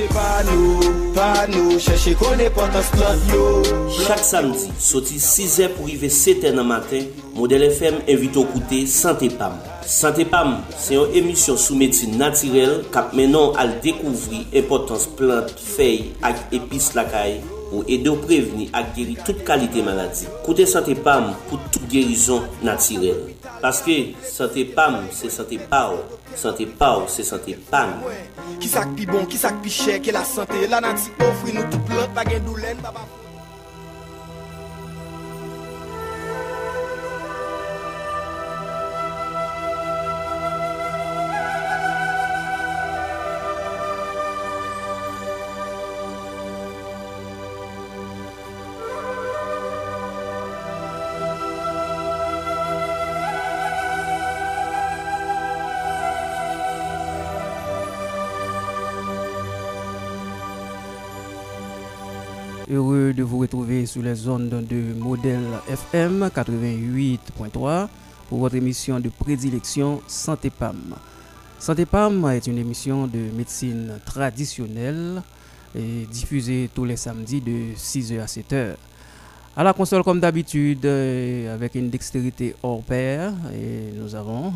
Se pa nou, pa nou, Cheche konè potas klot yo. Chak samdi, soti 6 e pou rive 7 e nan matin Model FM evito koute Santé Pam. Santé Pam, se yon emisyon sou medsin natirel Kap menon al dekouvri importans plant, fey ak epis lakay Ou ede ou preveni ak geri tout kalite maladi Koute Santé Pam pou tout gerison natirel Paske Santé Pam se Santé Pao. Santé Pao se Santé Pam. Sak pi bon, ki sak pi chè Ke la santé, la nan ti ofri nou tout dou len, baba sur les zones de modèle FM 88.3 pour votre émission de prédilection Santé PAM. Santé PAM est une émission de médecine traditionnelle et diffusée tous les samedis de 6h à 7h. À la console, comme d'habitude, euh, avec une dextérité hors pair, et nous avons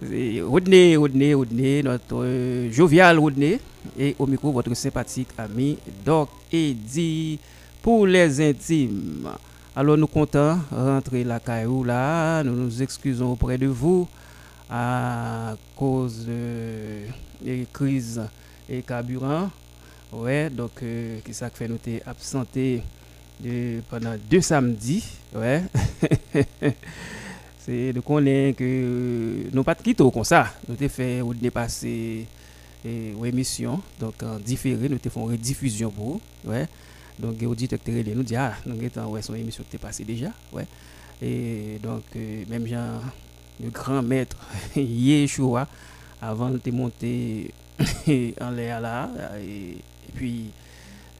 Rodney, Rodney, Rodney, notre euh, jovial Rodney, et au micro, votre sympathique ami Doc Eddy pour les intimes. Alors, nous comptons rentrer la caillou là, nous nous excusons auprès de vous à cause euh, des crises et carburant. Ouais, donc, euh, qui ça fait nous absenté de, pendant deux samedis. Ouais. c'est de connaître que nous pas quitté comme ça. Nous avons fait ou dépasser et émission donc en différé nous avons fait une rediffusion pour vous. ouais donc les auditeurs nous dit ah nous avons ouais son émission qui passée déjà ouais. Et donc euh, même Jean le grand maître Yeshua avant de monter en l'air là et, puis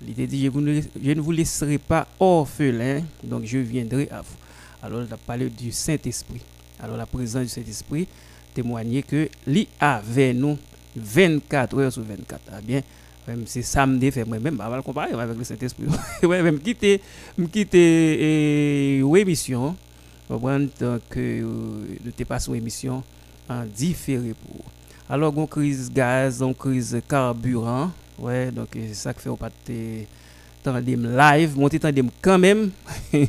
il dit je, vous ne, je ne vous laisserai pas orphelin donc je viendrai à vous. Alors il a parlé du Saint-Esprit. Alors la présence du Saint-Esprit témoignait que lui avait nous 24 heures sur 24. Ah bien, même c'est samedi, fait moi-même, on va le comparer avec le Saint-Esprit. ouais, même quitter, quitter une émission, comprendre donc de te passer une émission en différé pour. Alors, une crise gaz, une crise carburant, ouais, donc ça qui fait on pas tandem live, monter tandem quand même.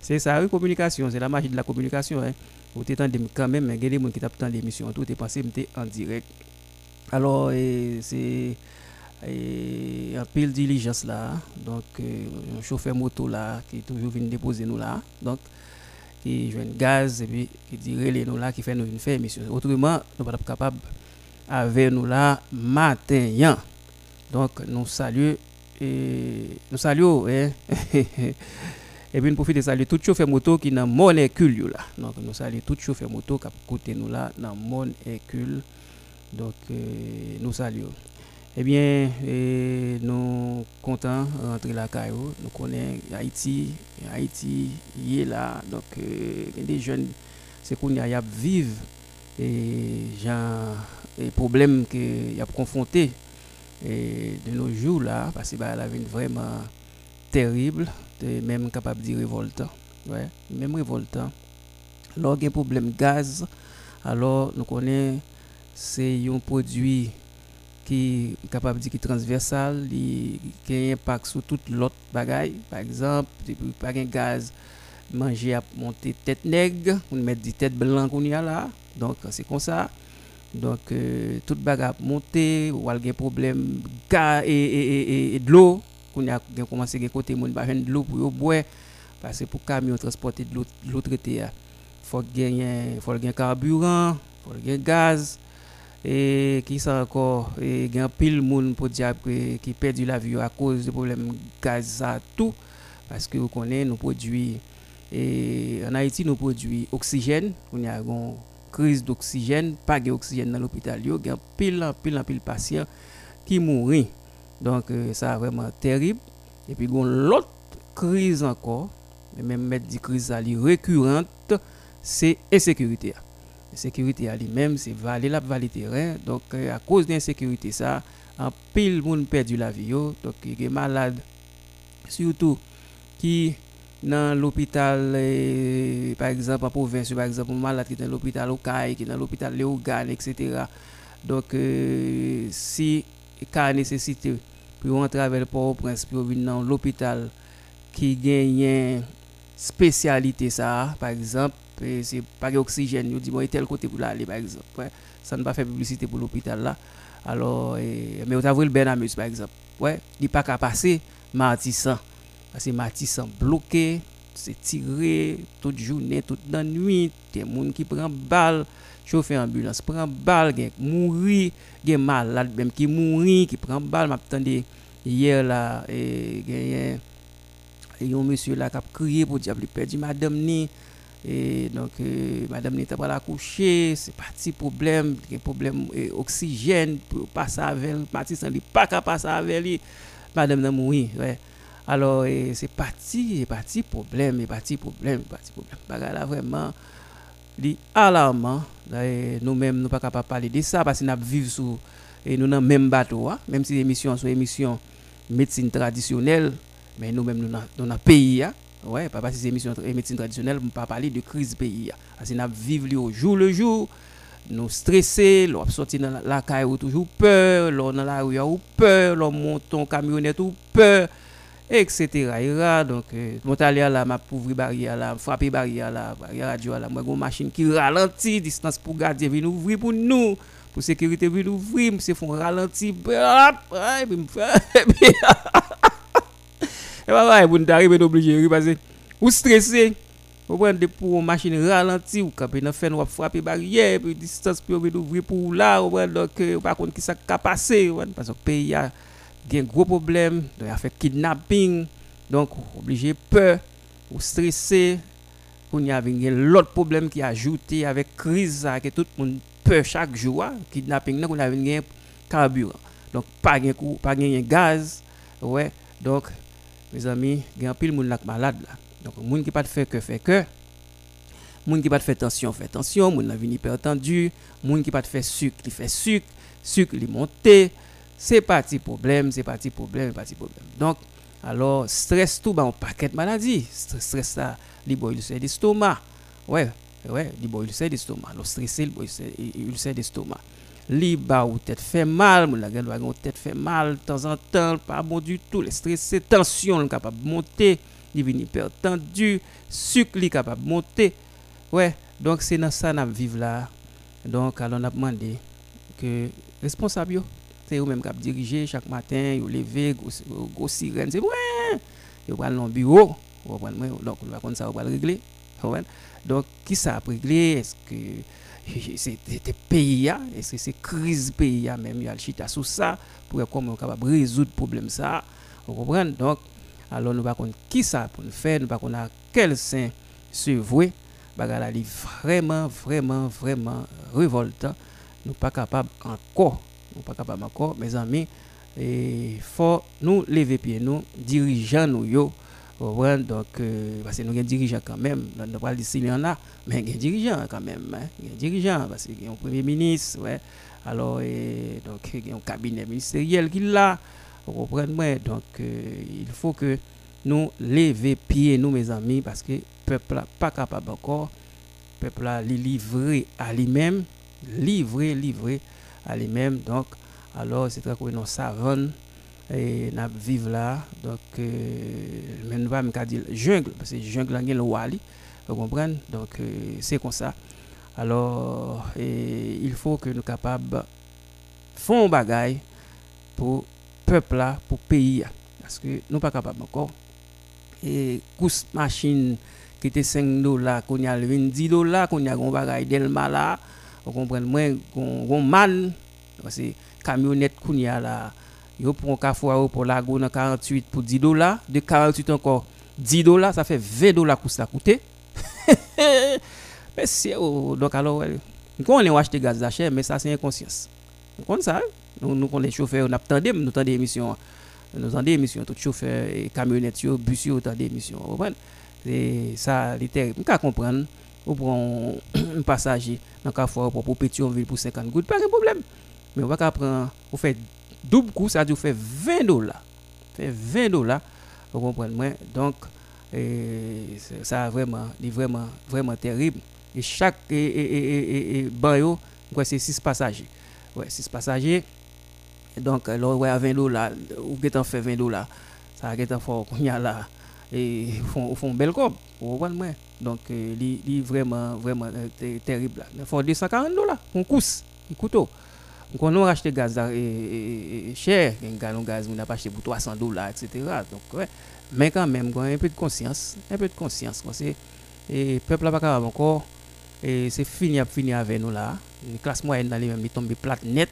c'est ça, la communication, c'est la magie de la communication. Hein. Vous tandem quand même, mais il y a des gens qui tapent dans l'émission, tout est passé en direct. Alors, c'est un pile diligence là. Donc, un chauffeur moto là qui toujours venu déposer nous là. Donc, qui joue un gaz et puis qui dirait nous là, qui fait nous une faire émission. Autrement, nous ne sommes pas capables avec nous là matin. Donc, nous saluons et nous saluons. Hein? et puis, nous profitons de saluer tout chauffeur moto qui dans mon écule là. Donc, nous saluons tout chauffeur moto qui côté nous là dans mon écule. Donc, euh, nous saluons. Eh bien, eh, nous comptons rentrer la Cairo. Nous connaissons Haïti. Haïti, il est là. Donc, euh, des jeunes, c'est qu'on y a vivre les problèmes qu'il y a confrontés de nos jours là, parce que la vie vraiment terrible, même capable de dire révoltant. Ouais, même révoltant. Alors, il y a problème gaz. Alors, nous connaissons c'est un produit qui est capable de dire qui transversal, qui a un impact sur toute l'autre bagaille. Par exemple, par un gaz, manger à monter tête nègre, on met des têtes blanches qu'on y a là. Donc c'est comme ça. Donc euh, toute bagaille monter, ou a un problème gaz et, et, et, de l'eau, qu'on a commencé à côté mon de l'eau pour boire parce que pour camion transporter de l'eau traitée, il faut gagner faut gagner carburant, faut gagner gaz et qui sont encore et y a pile monde pour dire qui perdu la vie à cause du problème gaz ça tout. Parce que vous connaissez nous produisons et en Haïti nous produisons oxygène. On a une crise d'oxygène pas d'oxygène dans l'hôpital. Il y a pile pile pile patients qui mourent donc euh, ça vraiment terrible. Et puis a l'autre crise encore. Même mettre dit crise récurrente c'est insécurité sécurité à lui-même, c'est valer la valer terrain. Donc, euh, à cause d'insécurité, ça, en pile moun perdu la vie donc il est malade surtout qui dans l'hôpital eh, par exemple en province par exemple malade qui est dans l'hôpital au Caille qui est dans l'hôpital Léogane etc donc euh, si cas nécessité pour rentrer avec le Port-au-Prince pour venir dans l'hôpital qui gagne spécialité ça par exemple c'est pas d'oxygène nous dit bon tel côté pour aller par exemple. Ouais. ça ne pas faire publicité pour l'hôpital là. Alors et, mais vous avez le Benamus par exemple. Ouais. Il pas qu'à passer Martissan parce que Martissan bloqué c'est tiré toute journée toute la nuit des gens qui prend balle chauffeur ambulance prend balle gen mourir gen malade même qui mourir qui prend balle. M'attendais hier là et gen un monsieur là qui a crié pour dire qu'il perdu madame ni et donc, euh, madame n'était pas la coucher, c'est parti problème, des problème euh, oxygène pour passer avec parti sans lui, pas qu'à passer avec lui, madame n'a mouru, ouais. Alors, c'est parti, c'est parti problème, c'est parti problème, parti problème. Bagarre là vraiment, li alarmant, nous-mêmes, nous pas capable parler de ça parce que nous vivons sous, et nous dans même bateau, hein. même si l'émission sont émission médecine traditionnelle, mais nous-mêmes, nous dans le pays, hein. Ouais, pas parce que c'est émission médecine traditionnelle, on pas parler de crise pays. Parce que nous vivons jour le jour, nous stressés, nous dans la caille ou toujours peur, dans la rue ou peur, nous montons camionnette ou peur, etc. Donc, euh, mon là, m'a ouvrir barrière là, frapper barrière là, barrière radio là, moi une machine qui ralentit, distance pour garder, vient ouvrir pour nous, pour sécurité c'est font ralentir, et bah, vous n'arrivez obligé de passer. Ou stressé, vous prenez pour une machine ralentie, ou quand vous faites, frapper barrière, puis distance, puis vous ouvrir pour là, vous prenez donc, euh, par contre, qui ça a passé, parce que le pays a un gros problème, il a fait kidnapping, donc, obligé peur, ou stressé, on y a l'autre problème qui a ajouté avec crise, que tout le monde peur chaque jour, kidnapping, on a un carburant. Donc, pas pas de gaz, ouais, donc, mes amis, il y a un pile monde malade là. Donc monde qui pas de fait que fait que monde qui pas de fait tension fait tension, monde la vini hypertendu, monde qui pas de fait sucre qui fait sucre, sucre qui monté, c'est parti problème, c'est parti problème, parti problème. Donc alors stress tout ba un paquet de maladies, stress ça, li boy d'estomac. Ouais, ouais, li boy d'estomac. Le stressé, il ulcère d'estomac li ba ou tête fait mal, mon la ou tête fait mal de temps en temps, pas bon du tout, le stress, tension capable de monter, il vient hypertendu, sucre li capable de monter. Ouais, donc c'est dans ça n'a vivre là. Donc on a demandé que responsable c'est eux même qui diriger chaque matin, vous lever gros sirène, c'est ouais. Vous allez dans le bureau, donc on va ça on va régler. Donc qui ça a réglé Est-ce que c'était pays et c'est crise pays même il chita sur ça pour comment capable résoudre problème ça. Vous comprenez? Donc alors nous pas qui ça pour nous faire? Nous pas à quel sein se vouer? Bagala vraiment vraiment vraiment révoltant nous pas capable encore nous pas capable encore mes amis. Et faut nous lever pied nous dirigeants nous yo donc, euh, parce que nous avons des dirigeants quand même, on ne pas dire s'il y en a, mais il y a des dirigeants quand même. Hein, il y a des dirigeants, parce qu'il y a un premier ministre, ouais. alors, et, donc, il y a un cabinet ministériel qui l'a, vous comprenez Donc, euh, il faut que nous lever pied, nous, mes amis, parce que le peuple n'est pas capable encore, le peuple est livré à lui-même, livré, livré à lui-même. Donc, alors, c'est très que nous savons et n'a vivre là. Donc euh, même pas me dire jungle parce que jungle là le wali vous comprenez? Donc euh, c'est comme ça. Alors il faut que nous capables font bagaille pour peuple là pour pays parce que nous pas capable encore. Et course machine qui était 5 dollars qu'on y a 10 dollars qu'on y a un bagaille delma là vous comprenez? Moi gon man parce que camionnette qu'on y a Yo un café pour la dans 48 pour 10 dollars. De 48 encore 10 dollars, ça fait 20 dollars que ça coûte. mais c'est donc alors, on est acheté gaz d'achat, mais ça c'est inconscience. Vous ça? Nous, nous, les chauffeurs, nous attendons, nous attendons des émissions. Nous attendons des émissions, tout chauffeur, camionnettes, bus, nous attendons émissions. C'est ça, c'est terrible. Nous comprendre. Ou prend un passager dans café pour Pétionville pour 50 gouttes, pas de problème. Mais on va prendre, on fait double coup, ça a dû faire 20 dollars. Fait 20 dollars, vous comprenez? Donc, et ça a vraiment, est vraiment, vraiment terrible. Et chaque et, et, et, et, quoi, c'est 6 passagers. Ouais, 6 passagers. Donc, alors, ouais, à 20 dollars, ou qui fait 20 dollars, ça a été fort qu'on y a là. Et font, belle. Vous comprenez? Donc, euh, li, li vraiment, vraiment euh, ter- terrible. là. Il faut 240 dollars pour un cousse, un couteau. Donc, on a acheté gaz et, et- et cher, un gallon de gaz, on a acheté pour 300 dollars, etc. Donc, ouais. Mais quand même, on a un peu de conscience, un peu de conscience. le peuple n'a pas capable encore. Et c'est fini, fini avec nous là. Dans les mêmes, ils tombent plate net.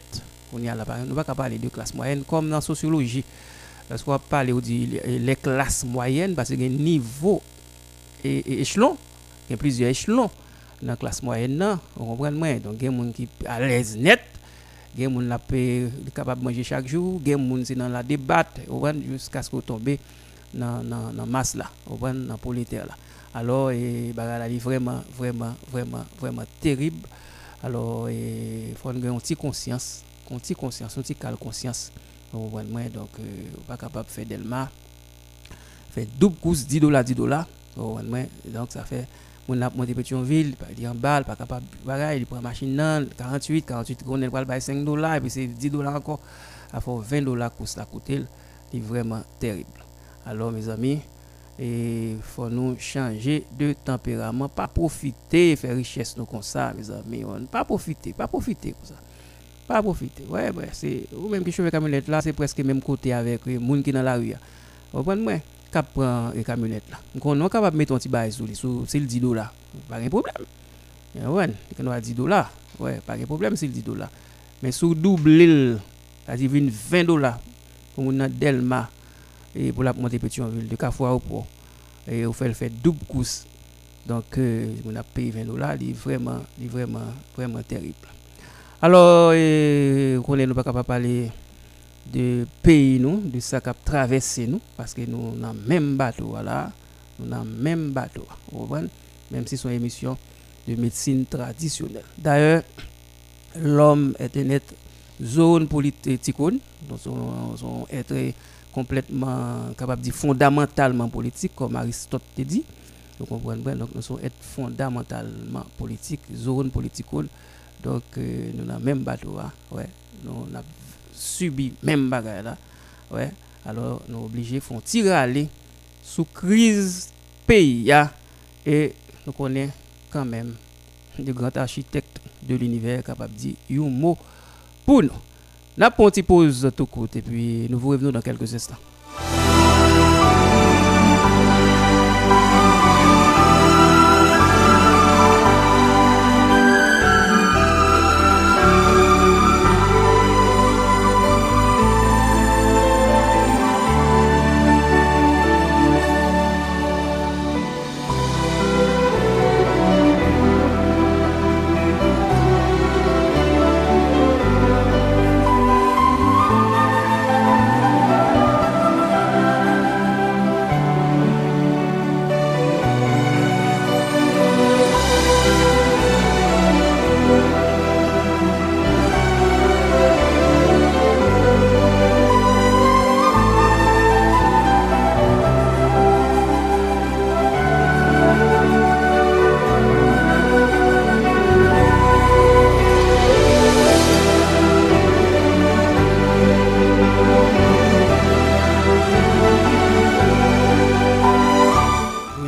On y a pas parler de classe moyenne comme dans la sociologie. Parce qu'on va parler on dit les classes moyennes parce qu'il y a un niveau et, et échelon. Il y a plusieurs échelons dans la classe moyenne. Là, vous comprenez moi? Donc, il y a des gens qui sont à l'aise net. Il y a des gens qui sont capables de manger chaque jour. Il y a des gens qui sont dans la comprenez, jusqu'à ce qu'on tombe dans dans masse là, vous comprenez, dans prolétaire là. Alors, bah, là, il est vraiment, vraiment, vraiment, vraiment terrible. Alors, il faut avoir une petite conscience, une petite conscience, une petite cale conscience. Vous comprenez moi? Donc, euh, pas capable de faire Delma. Fait double course, 10 dollars, 10 dollars. Vous comprenez moi? Donc, ça fait, on a monté Pétionville, pas dire en balle, pas capable, bagaille, il prend machine nan, 48, 48, on est pas 5 dollars, et puis c'est 10 dollars encore. Il faut 20 dollars course la coûter, c'est vraiment terrible. Alors, mes amis, il faut nous changer de tempérament, pas profiter, faire richesse nous comme ça, mes amis. On, pas profiter, pas profiter comme ça. Pas profiter. Ouais, ouais, c'est ou même qui chauffeur camionnette là, c'est presque même côté avec les gens qui dans la rue. là. Vous comprenez moi? Cap prend les camionnettes là. Donc on est capable de mettre un petit bail sur lui, sur c'est le 10 dollars. Pas de problème. Yeah, ouais, quand on a 10 dollars, ouais, pas de problème c'est le 10 dollars. Mais sous double l'île, c'est-à-dire 20 dollars pour une Delma et pour la monter Pétionville de Carrefour au port. Et on fait le fait double course. Donc euh, on a payé 20 dollars, c'est vraiment, c'est vraiment, vraiment terrible. Alors, euh, on n'est pas capable de parler de pays, nous, de ça qui a traversé nous, parce que nous avons le même bateau, voilà. Nous avons le même bateau, même si c'est une émission de médecine traditionnelle. D'ailleurs, l'homme est un être zone politique, donc son, être complètement capable de dire fondamentalement politique, comme Aristote te dit. Vous comprenez? Bien? Donc, nous sommes fondamentalement politique, zone politique. Donc, euh, nous avons même bateau, hein, ouais. Nous avons subi même bagarre là, ouais. Alors, nous obligés de faire tirer aller sous crise pays, et nous connaissons quand même de grands architectes de l'univers capables de dire un mot pour nous. Une petite pause tout court et puis nous vous revenons dans quelques instants.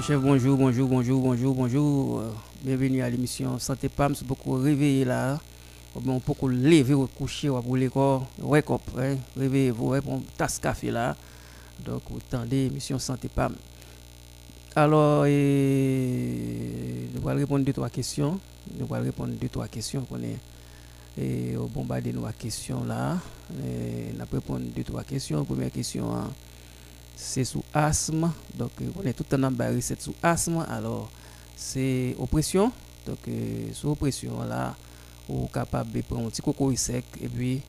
Bonjour, bonjour, bonjour, bonjour, bonjour. Bienvenue à l'émission Santé PAM. C'est beaucoup réveillé là. On peut lever ou coucher ou pour l'école. Wake up, réveillez-vous, une tasse café là. Donc, vous tendez l'émission Santé PAM. Alors, et, nous allons répondre deux, trois questions. Nous allons répondre deux, trois questions qu'on est et au bombarder nos questions là. Et, nous allons répondre deux, trois questions. Première question, hein, c'est sous asthme. Donc, euh, on est tout en bas recette sous asthme. Alors, c'est oppression. Donc, euh, sous oppression, là, ou capable de prendre un petit coco sec et puis,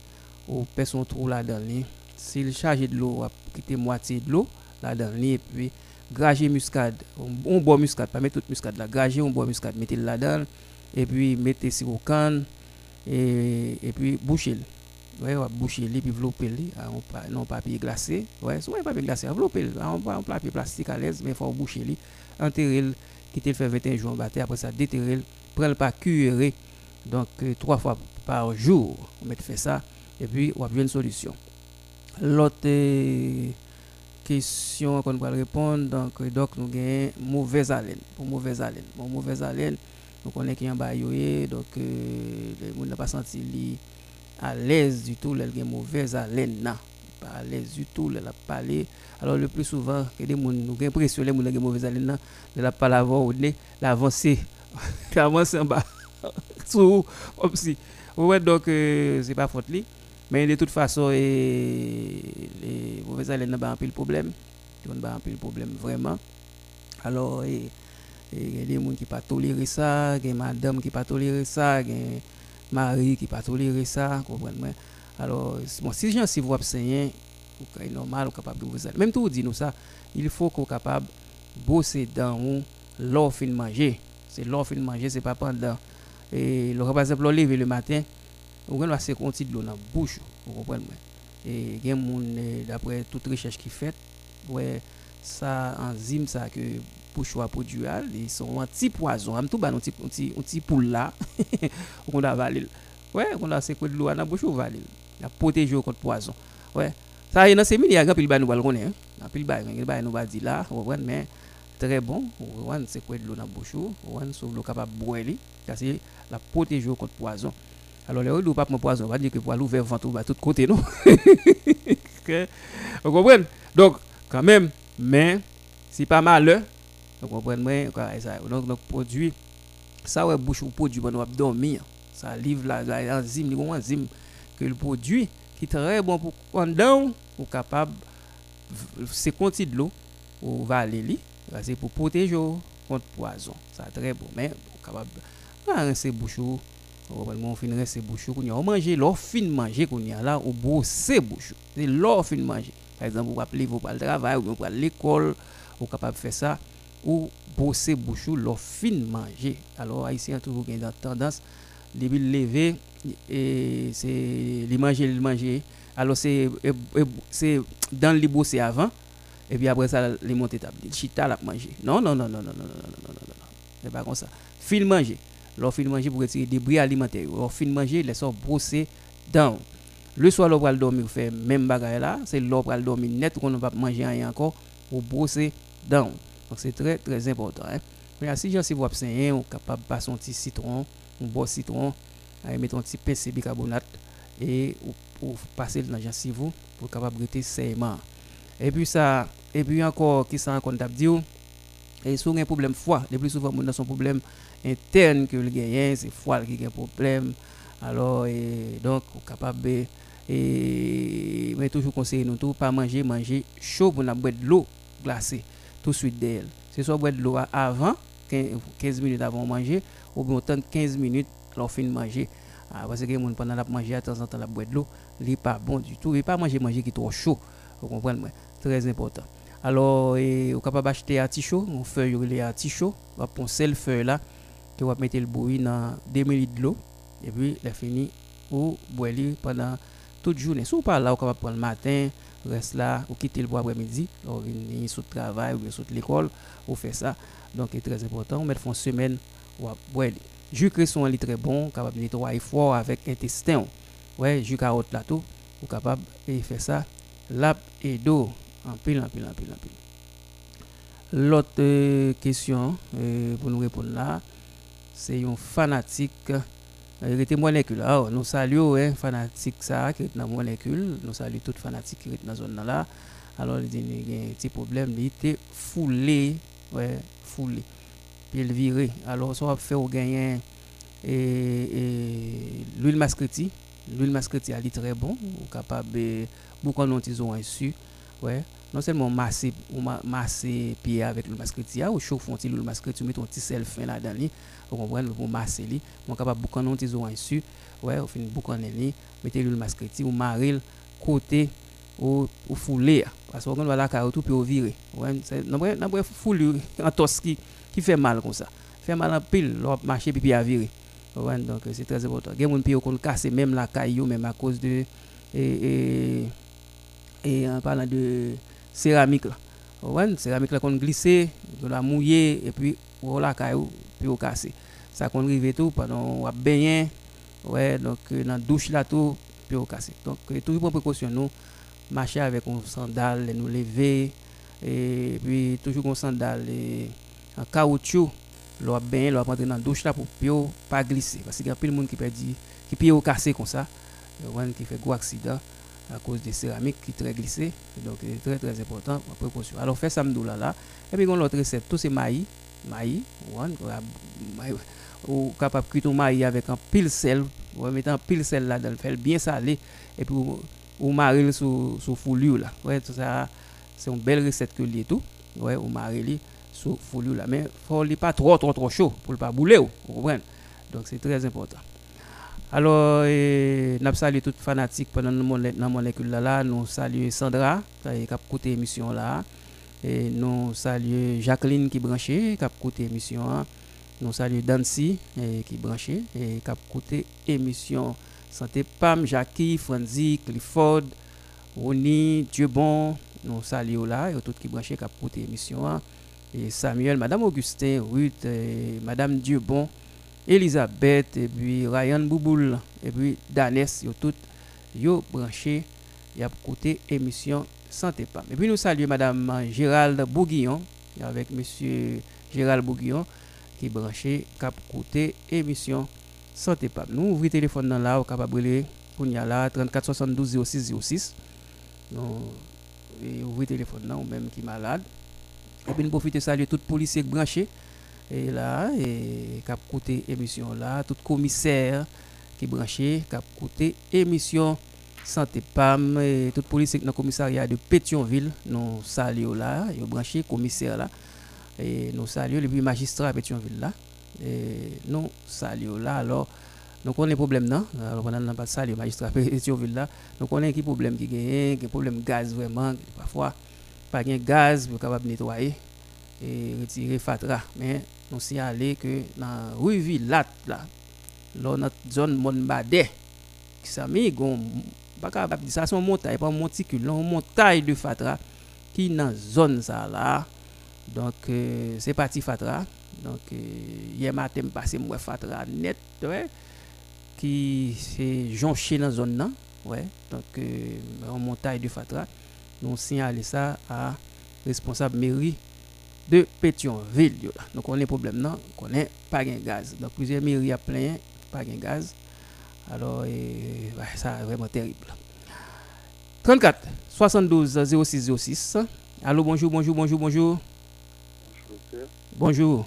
ou pèse son trou là-dedans. S'il charge de l'eau, ou quitter moitié de l'eau là-dedans. Et puis, grager muscade. On, on boit muscade, pas mettre toute muscade là. Grager, on boit muscade, mettez le là-dedans. Et puis, mettez sirop canne et, et puis, bouchez-le. Ouais, on va boucher les puis envelopper les pa- non papier glacé. Ouais, soit papier glacé en papier plastique à l'aise mais faut boucher les enterrer le, quitter le faire 21 jours après ça le, pas donc euh, trois fois par jour on met fait ça. Et puis on va une solution. L'autre euh, question qu'on va répondre donc euh, donc nous gagnons mauvaise haleine. Mauvaise haleine. Mauvaise haleine y a un bail donc euh, le monde n'a pas senti à l'aise du tout elle a mauvaise haleine nan pas à l'aise du tout elle a parlé alors le plus souvent que des monde nous pression les monde qui mauvaise haleine elle a pas l'avant au nez l'avancer l'avancer en bas. Sous comme si. Ouais donc c'est pas faute mais de toute façon, et, les mauvaises haleines n'ont pas un peu le problème. Ils n'ont pas un peu le problème vraiment. Alors, il y a des gens qui ne pas tolérer ça, il y a des madame qui ne pas tolérer ça, il y a mari qui pas tolérer ça. comprenez Alors, bon, si gens si vous abseignez, c'est normal, vous capable de vous aider. Même tout dit nous ça, il faut qu'on capable bosser dans ou l'or fin de manger. C'est l'or fin de manger, c'est pas pendant. Et le par exemple, lever le matin, ou gen passer un petit de l'eau dans la bouche, vous comprenez. Et moun eh, d'après toute recherche qui fait, ouais ça enzyme ça que pou chwa pou dual, e son an ti poazon, am tou ban an ti, ti, ti pou la, ou kon da valil. Ouè, ouais, kon da se kwen lou an an bouchou valil. La potejo kont poazon. Ouè, ouais. sa yon an se mini agan pil bay nou bal konen, an pil bay, an pil bay nou bal di la, ouwen men, tre bon, ouwen se kwen lou an bouchou, ouwen sou lou kapap boueli, kase la potejo kont poazon. Alors le ou lou pap mwen poazon, wad li ke pou alou ver vantou ba tout kote nou. Ou kompren? Donk, kan men, men, si pa malè, vous comprenez? ça, Donc, donc, produit, ça, ouais, bouche ou produit pendant qu'on dormir. Ça livre la, la enzyme, les enzyme que le produit, qui est très bon pour pendant, ou capable, c'est conti de l'eau, ou va aller c'est pour protéger contre poison. Ça, très bon, mais, ou capable, rincer bouche ou, on va on fin qu'on y a on manger l'or fin manger qu'on y a là ou brosser bouchou c'est l'or fin manger par exemple vous appelez vous le travail ou bien pour l'école ou capable de faire ça ou brosser bouchou l'or fin manger. Alors haïtien toujours gagne tendance les billes lever et c'est les manger les manger. Alors c'est c'est dans le brosser avant et puis après ça les monter table chita la manger. Non non non non non non non non non non non. C'est pas comme ça. Fin manger. Leur fin manger pour retirer débris alimentaires. Leur fin manger, les sort brosser dans. Le soir, leur pral dormir, fait même bagaille là, c'est leur pral dormir net, qu'on ne va manger rien encore, pour brosser dans. Donc c'est très très important. Hein. Mais si j'en si vous on capable de passer un petit citron, un bon citron, et mettre un petit pincé bicarbonate et ou, passer dans gencive vous pour capable de saignement. Et puis ça, et puis encore, qui ça encore dit, et si vous avez un problème foie, le plus souvent, on a son problème interne que le gagne, c'est foie qui a un problème. Alors, et donc, on est capable de- et mais toujours conseiller nous tout pas manger manger chaud pour nous boire de l'eau glacée tout de suite d'elle. C'est soit boire de l'eau avant 15 15 minutes avant de manger ou bien autant 15 minutes leur fin de manger. Ah, parce que moun pendant la manger de temps en temps la boire de l'eau, n'est pas bon du tout et pas manger manger qui est trop chaud. Vous comprenez? Très important. Alors, vous capable d'acheter artichaut, on feuille les artichaut, on va poncer le feuille là, que vous mettez le bouilli dans 2 ml de l'eau, et puis la fini, ou boire pendant toute journée. Si vous pas là, vous capable prendre le matin, reste là, ou quitter le bois après-midi, ou venir sur le travail, ou sur l'école, ou faire ça. Donc, c'est très important. On met une semaine, ou boire. Jus cresson est très bon, capable de nettoyer fort avec intestin. Ouais, jus carotte là tout, vous capable de faire ça. Lap et d'eau, en pile, en pile, en pile, en pile. L'autre euh, question euh, pour nous répondre là, c'est un fanatique. Euh, il était molécule. Ah, oh, nous saluons hein, fanatiques ça qui est dans molécule. Nous saluons toutes fanatiques qui sont dans zone là. Alors il dit il y a un petit problème. Il était foulé, ouais, foulé. Puis il viré. Alors soit fait au gagnant et, l'huile mascretti. L'huile mascretti elle est très bon. Capable beaucoup d'entre eux ont su, ouais. Non seulement masser ou ma- masser pied avec l'huile masquetti ou chauffer petit l'huile masquetti, mettre un petit sel fin là-dedans li. Vous comprenez pour masser li. On capable dessus. Ouais, de li, mettez l'huile masquetti ou maril côté ou ou fouler parce qu'on va la carotte puis au virer. Ouais, foulure en qui qui fait mal comme ça. Fait mal en pile, l'on marcher puis à virer. Ouais, donc c'est très important. Gens qui ont cassé même la caillou même à cause de et, et, en parlant de céramique là. Céramique là qu'on glissé, on la mouillé et puis on la caillou puis on cassé. Ça qu'on rive tout pendant on baigner ouais donc euh, dans douche là tout puis on cassé. Donc euh, toujours prendre précaution nous marcher avec un sandales, nous lever et puis toujours un sandales en caoutchouc l'eau bien l'eau rentrer dans douche là pour ne pas glisser parce qu'il y a plein de monde qui dire qui pied cassé comme ça qui fait gros accident à cause des céramiques qui très glissé donc c'est très très important précaution. Alors fait ça là là. Et puis on l'autre recette tout c'est maïs. Maïs ou capable cuire ton maïs avec un pile sel. Ou mettre un pile sel là dans le faire bien salé. Et puis ou marrer sous sous foulure là. Ouais tout ça c'est une belle recette que lié tout. Ouais ou marrer sous foulure là. Mais faut pas trop trop trop chaud pour ne pas bouler vous comprenez? Donc c'est très important alors, nous saluons tous les fanatiques pendant la molécule là, nous saluons Sandra qui a écouté l'émission là. Et nous saluons Jacqueline qui branché, qui a écouté l'émission. Nous saluons Dancy qui branché et qui a écouté l'émission. Santé Pam, Jackie, Franzi, Clifford, Ronnie, Dieu bon. Nous saluons là, et tous qui branché, qui a écouté l'émission. Et Samuel, Madame Augustin, Ruth, Madame Dieu bon. Elisabeth, et puis Ryan Bouboul, et puis Danès, yo tout yo branché, y a côté émission Santé Pam. Et puis nous saluons Madame Gérald Bouguillon, avec Monsieur Gérald Bouguillon, qui branché cap côté émission Santé Pam. Nous ouvrons le téléphone dans là, au capable pour y a là 34 72 06 06. Nous ouvrons le téléphone là, ou même qui est malade. Et puis nous profitons de saluer tout policier branché et là et cap côté émission là tout commissaire qui branché cap côté émission santé pam. Et toute police dans commissariat de Pétionville nous saluons là et branché commissaire là. Et nous saluons le magistrat Pétionville là. Et nous saluons là alors nous connaissons problème non? Alors pendant n'a pas saluer magistrat Pétionville là. Nous connaissons qui problème qui gagne qui problème gaz vraiment parfois pas de gaz pour capable nettoyer et retirer fatra. Mais nous signalons que dans rue Villat, là, dans notre zone Monbadé, qui ça mis ça c'est une montagne, pas une monticule, une montagne de Fatra qui dans zone ça là. Donc euh, c'est parti Fatra. Donc euh, hier matin passé moi Fatra net ouais, qui c'est jonché dans zone là. Ouais. Donc euh, une montagne de Fatra. Nous signalons ça à responsable mairie de Pétionville. Donc on a un problème, non, on n'a pas de gaz. Donc plusieurs mairies à plein, pas de gaz. Alors, et, ouais, ça vraiment terrible. 34 72 06 06. Allô, bonjour, bonjour, bonjour, bonjour. Docteur. Bonjour.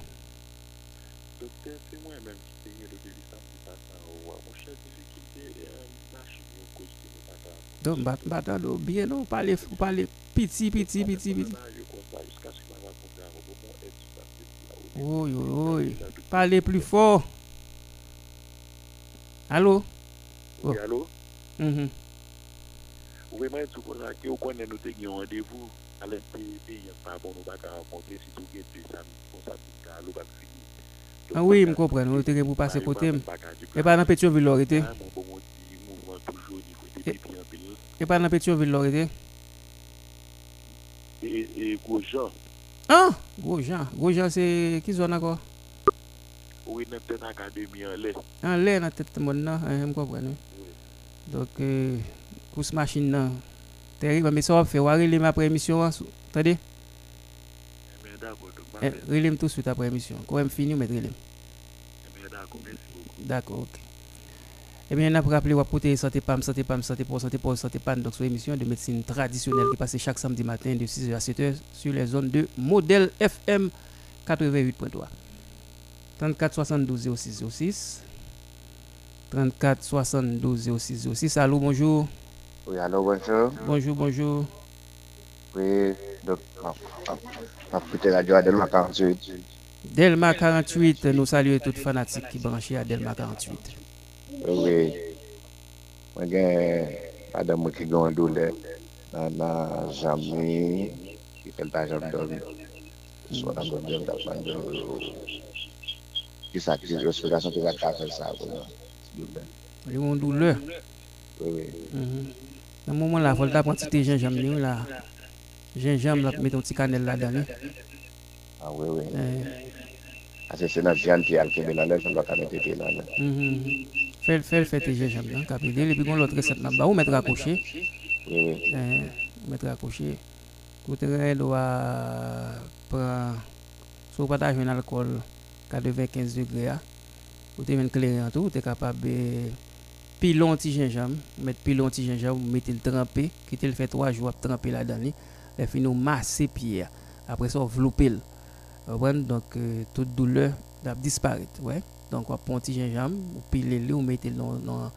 Docteur, c'est moi-même qui paye le délicat pour ça. Mon cher difficulté, Oui, oui, Parlez plus fort. Allô? Oui, allô? Mm -hmm. Oui, moi, je vous connaissez nous avons rendez-vous à l'intérieur, pas bon, nous ne pas rencontrer si tout est deux cas, Ah oui, je comprends. Nous avons pour passer côté. Et pas dans Pétionville, l'arrêté. Et pas dans Pétionville, e, e Gojan. Ah, Gojan. Gojan se ki zon akor? Ou e nan tet akademi an lè. An lè nan tet moun nan, eh, m kwa prene. Dok, kous machin nan. Terib, mè sa wap fè, ware lèm apre emisyon an sou. Tade? Mè dako, dok mè. Relèm tout sout apre emisyon. Kou m fini, mè relèm. Mè dako, mèsi. Dako, ok. Eh bien, on a rappelé à côté santé PAM, santé PAM, santé pour santé pour santé PAM, donc sur émission de médecine traditionnelle qui passe chaque samedi matin de 6h à 7h sur les zones de modèle FM 88.3. 34 72 06 06. 34 72 06 06. Allô, bonjour. Oui, allô, bonjour. Bonjour, bonjour. Oui, donc, ma radio à Delma 48. Delma 48, nous saluons toutes les fanatiques qui branchent à Delma 48. Ewe, mwen gen adan mwen ki gwen dole nan jami ki tel ta jam dormi. Swa nan gwen dem tapman do ki sa ki respirasyon ki la ka fel sa pou nan. Mwen gen mwen dole. Ewe. Nan mwen mwen la fol ta pwanti te jenjam ni ou la. Jenjam la meton ti kanel la dani. Ah, A wewe. Eh. Ase se nan jan ki alke be la le, jan baka mette te la le. Mwen mwen mwen. Ou mettre à cocher. Oui, oui. Eh, mettre à cocher. Côté doit prendre, si vous pas un alcool 95 degrés, hein, vous avez une claire en tout, vous êtes capable de pilon petit gingembre, mettre pilon petit gingembre, vous mettez le tremper, quitter le fait 3 jours, tremper là-dedans, et puis nous masser pied. Après ça, vous loupez. Vous comprenez? Donc, euh, toute douleur va disparaître. Ouais? Donc, on prend un petit gingembre, vous pilez le, vous mettez dans, dans,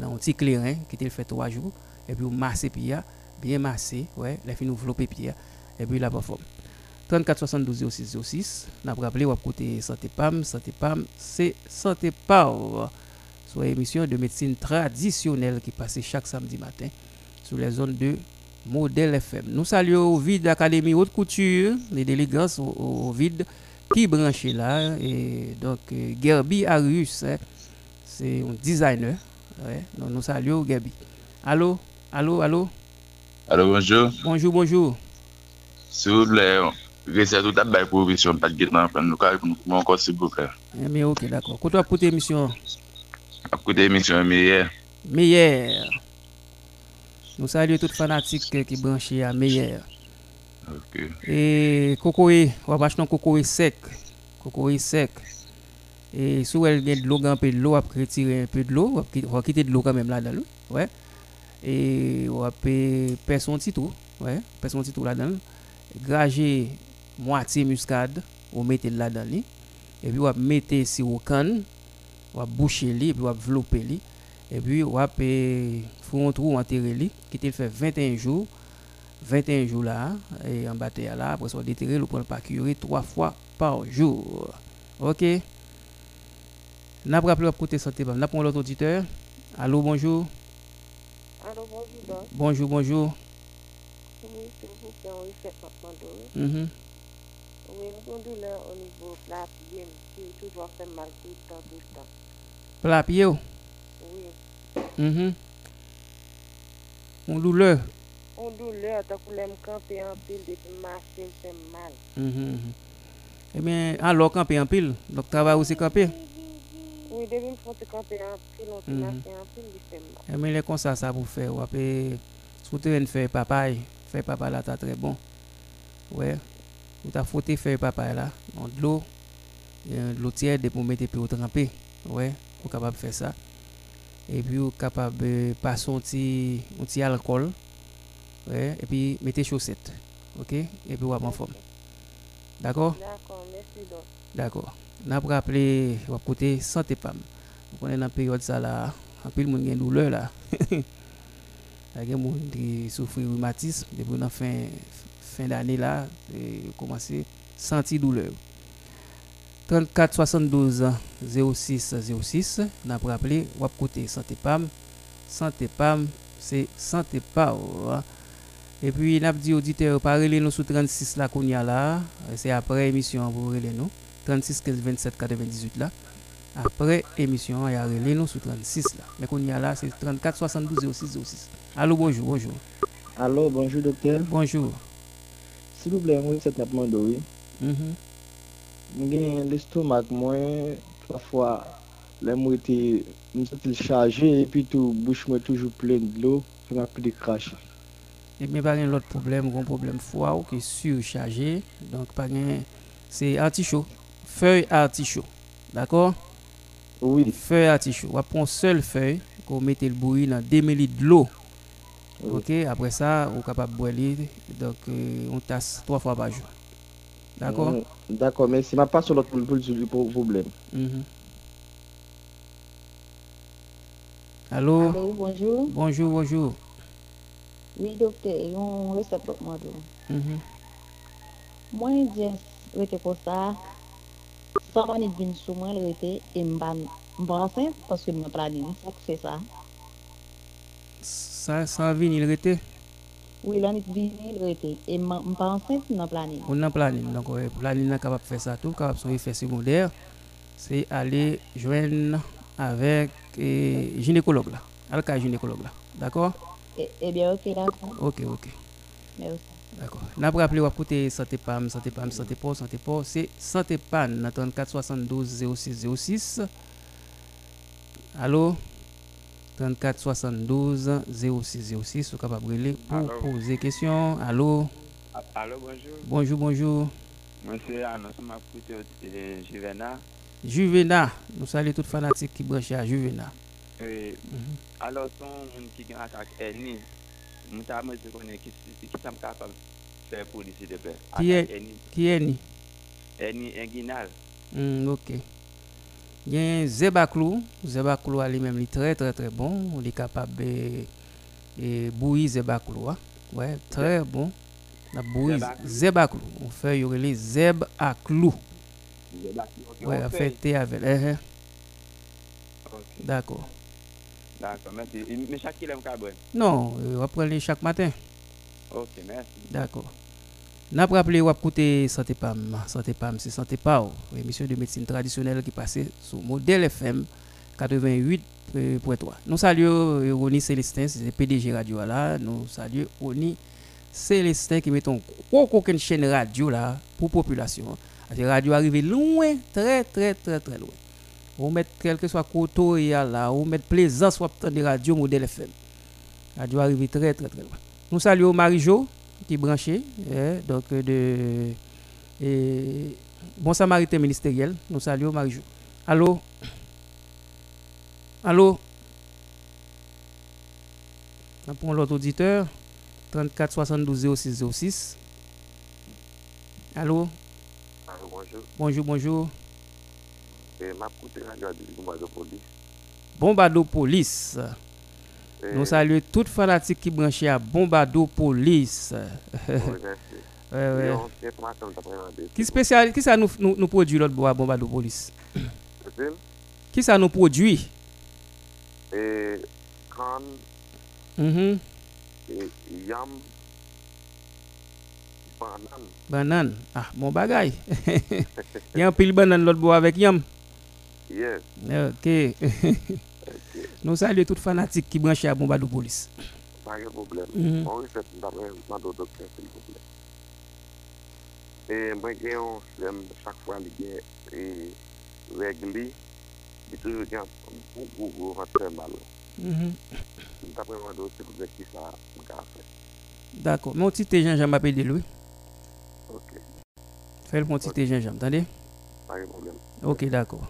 un petit clairin, quitter le fait 3 jours, et puis vous massez pied, bien massé, ouais, les fin nous flopper pied, et puis pas forme. 34 72 06 06, n'a rappelé, ou à côté Santé PAM, Santé PAM, c'est Santé Power sur émission de médecine traditionnelle qui passe chaque samedi matin sur les zones de Modèle FM. Nous saluons au vide Académie Haute Couture, les délégances au, au vide qui branché là. Et donc, euh, Gerby Arius, hein, c'est un designer. Ouais. Donc, nous saluons Gerby. Allô, allô, allô? Alors bonjour, Bonjour, bonjour. s'il vous plaît, tout à belle provision, pas de guettement, nous calculons encore s'il vous plaît. Eh, mais ok, d'accord. Quand tu as écouté l'émission À côté émission meilleure, Meilleur. Nous saluons tous les fanatiques qui branchent à Meilleur. Et cocoé, on va acheter un sec. Sec. Et si elle de l'eau, un de l'eau, retirer un peu de l'eau. On quitter de l'eau même là-dedans. Ouais. Et on va son petit. Ouais. Faire son petit trou là-dedans. Grager moitié muscade. On met là-dedans. Et puis on va mettre canne. On boucher. Et on va envelopper li. Et puis on va faire un trou fait 21 jours. 21 jours là, et en bataille là, après ça, déterrer, le prendre par curer trois fois par jour. Ok? N'a pas rappelé côté santé, n'a pas l'autre auditeur. Allô, bonjour. Allô, bonjour. Bonjour, bonjour. Oui, s'il vous plaît, on fait dormir. Mhm. Oui, avons douleur au niveau la pied, qui toujours fait mal tout le temps, tout le temps. Plat pied. Oui. Mhm. On douleur. On douleur, tant que l'aime camper en pile, depuis marcher, me fait mal. En. Donc travail aussi camper. Oui, depuis me faut camper en pile, on te Mhm. marcher en pile, il fait mal. Eh bien, les comme ça, ça vous fait. Ou après, souterrain faire papaye. Faire papaye là, t'as très bon. Ouais. Ou t'as foutu faire papaye là. En de l'eau. de l'eau tiède pour mettre puis au tremper. Ouais. Vous capable de faire ça. Et puis, vous capable de passer un petit, un petit alcool. Ouais. Et puis, mettez chaussettes. Ok? Et puis, vous en forme. D'accord? D'accord, merci, Doc. D'accord. N'a pas rappelé ou côté santé pam. Vous connaissez dans période ça là, en pile moun gen douleur là. Il y a des gens qui souffrent de rhumatisme depuis la fin fin d'année là, et commencé sentir douleur. 34 72 06 06 n'a pas rappelé ou côté santé pam. Santé pam, c'est santé power. Et puis n'a dit auditeur parlez nous sous 36 là qu'on y a là, c'est après émission vous relez nous. 36 15 27 98 là. Après émission, il y a relais nous sur 36 là. Mais qu'on y a là, c'est 34 72 06 06. Allô, bonjour, bonjour. Allô, bonjour docteur. Bonjour. S'il vous plaît, moi, c'est traitement de oui. J'ai l'estomac, moi, les mots étaient, me sens chargé et puis tout, bouche moi toujours pleine de l'eau, ça m'a plus de crash. Et bien, pas un autre problème, un problème foie qui est surchargé. Donc, pas un- c'est artichaut. Feuille artichaut. D'accord? Oui, Feuille artichaut. On prend seule feuille, qu'on mette le bouilli dans 2 ml de l'eau. Oui. Ok? Après ça, on est capable de boire. Donc, euh, on tasse trois fois par jour. D'accord? Mm, D'accord, mais c'est ma pas sur l'autre problème. Mhm. Allô? Allô, bonjour. Bonjour, bonjour. Oui, docteur, yon recette pour moi. Mhm. Moi, je rete pour ça. Sans manit vin sous moi, le rete, et m'ban, m'ban enceinte, parce que m'en planning, ça que c'est ça. Ça, ça vient, il était. Oui, l'année vin, le rete, et m'ban enceinte, m'en planning. On a planning. Donc, ouais, est capable de faire ça tout, capable son effet secondaire. C'est aller joindre avec eh, gynécologue là. Alka gynécologue là. D'accord? Eh eh bien, ok, d'accord. Ok, ok. D'accord. N'a pas rappelé, ou côté Santé Pam, Santé Pam, Santé Pau, Santé Pau, c'est Santé Pan, dans 34 72 06 06. Allô? 34 72 06 06, vous êtes capable de pour poser question. Allô? Allô, bonjour. Bonjour, bonjour. Monsieur Annonce m'a écouté euh, Juvena. Juvena, nous saluons tous les fanatiques qui branchent à Juvena. Mhm. Alors, son moun a de Eni, qui est ni? Eni Enguinal. Hmm, ok. A un Zebaklou. Zebaklou a lui-même il est très très très bon. Il est capable de de bouillir Zebaklou. hein. Ouais, très bon. La bouillie Zebaklou. Zebaklou. On fait y aurait les Zeb à clou. Ouais. Ok, D'accord. D'accord, merci. Mais chaque cabane. Non, euh, on va prendre les chaque matin. Ok, merci. D'accord. N'a pas rappelé, on va écouter Santé Pam. Santé Pam, c'est Santé Pao, émission de médecine traditionnelle qui passait sur Modèle FM 88.3. Nous saluons euh, Ronnie Célestin, c'est le PDG radio là. Nous saluons Ronnie Célestin qui met un gros coquin chaîne radio là pour la population. La radio arrive loin, très très très très loin. On met quel que soit Koto et là, on met plaisance ou de radio Modèle FM. Radio arrive très très très loin. Nous saluons Marie-Jo qui est branché, eh, donc euh, de et, Bon Samaritain ministériel. Nous saluons Marie-Jo. Allô? Allô? On prend l'autre auditeur. 34 72 06 06. Allô? Allô, bonjour. Bonjour, bonjour. Radio. Bombado Police. Et- Nous saluons toutes fanatiques qui branchent à Bombado. Ouais, ouais. Et on sait comment ça nous a. Qui spécial, qui ça nous, nous, nous produit l'autre bois Bombado Police? C'est-il? Qui ça nous produit? Et quand Mhm. et yam banane. Banane. Ah, bon bagay. Il y a un pile banane l'autre bois avec yam. Yes. Ok. Nous saluons toutes fanatiques qui branchent à Bombado Police. Pas de problème. Mhm. On fait d'après ma docteur, s'il vous plaît. Et moi, j'ai un flemme chaque fois, il y a règle, il toujours y a gros, rentre très mal. D'après ma docteur, c'est pour qui ça, gars fait. D'accord. Mon petit gingembre m'appelle de lui. Ok. Fais le petit gingembre, attendez. Pas de problème. Ok, d'accord.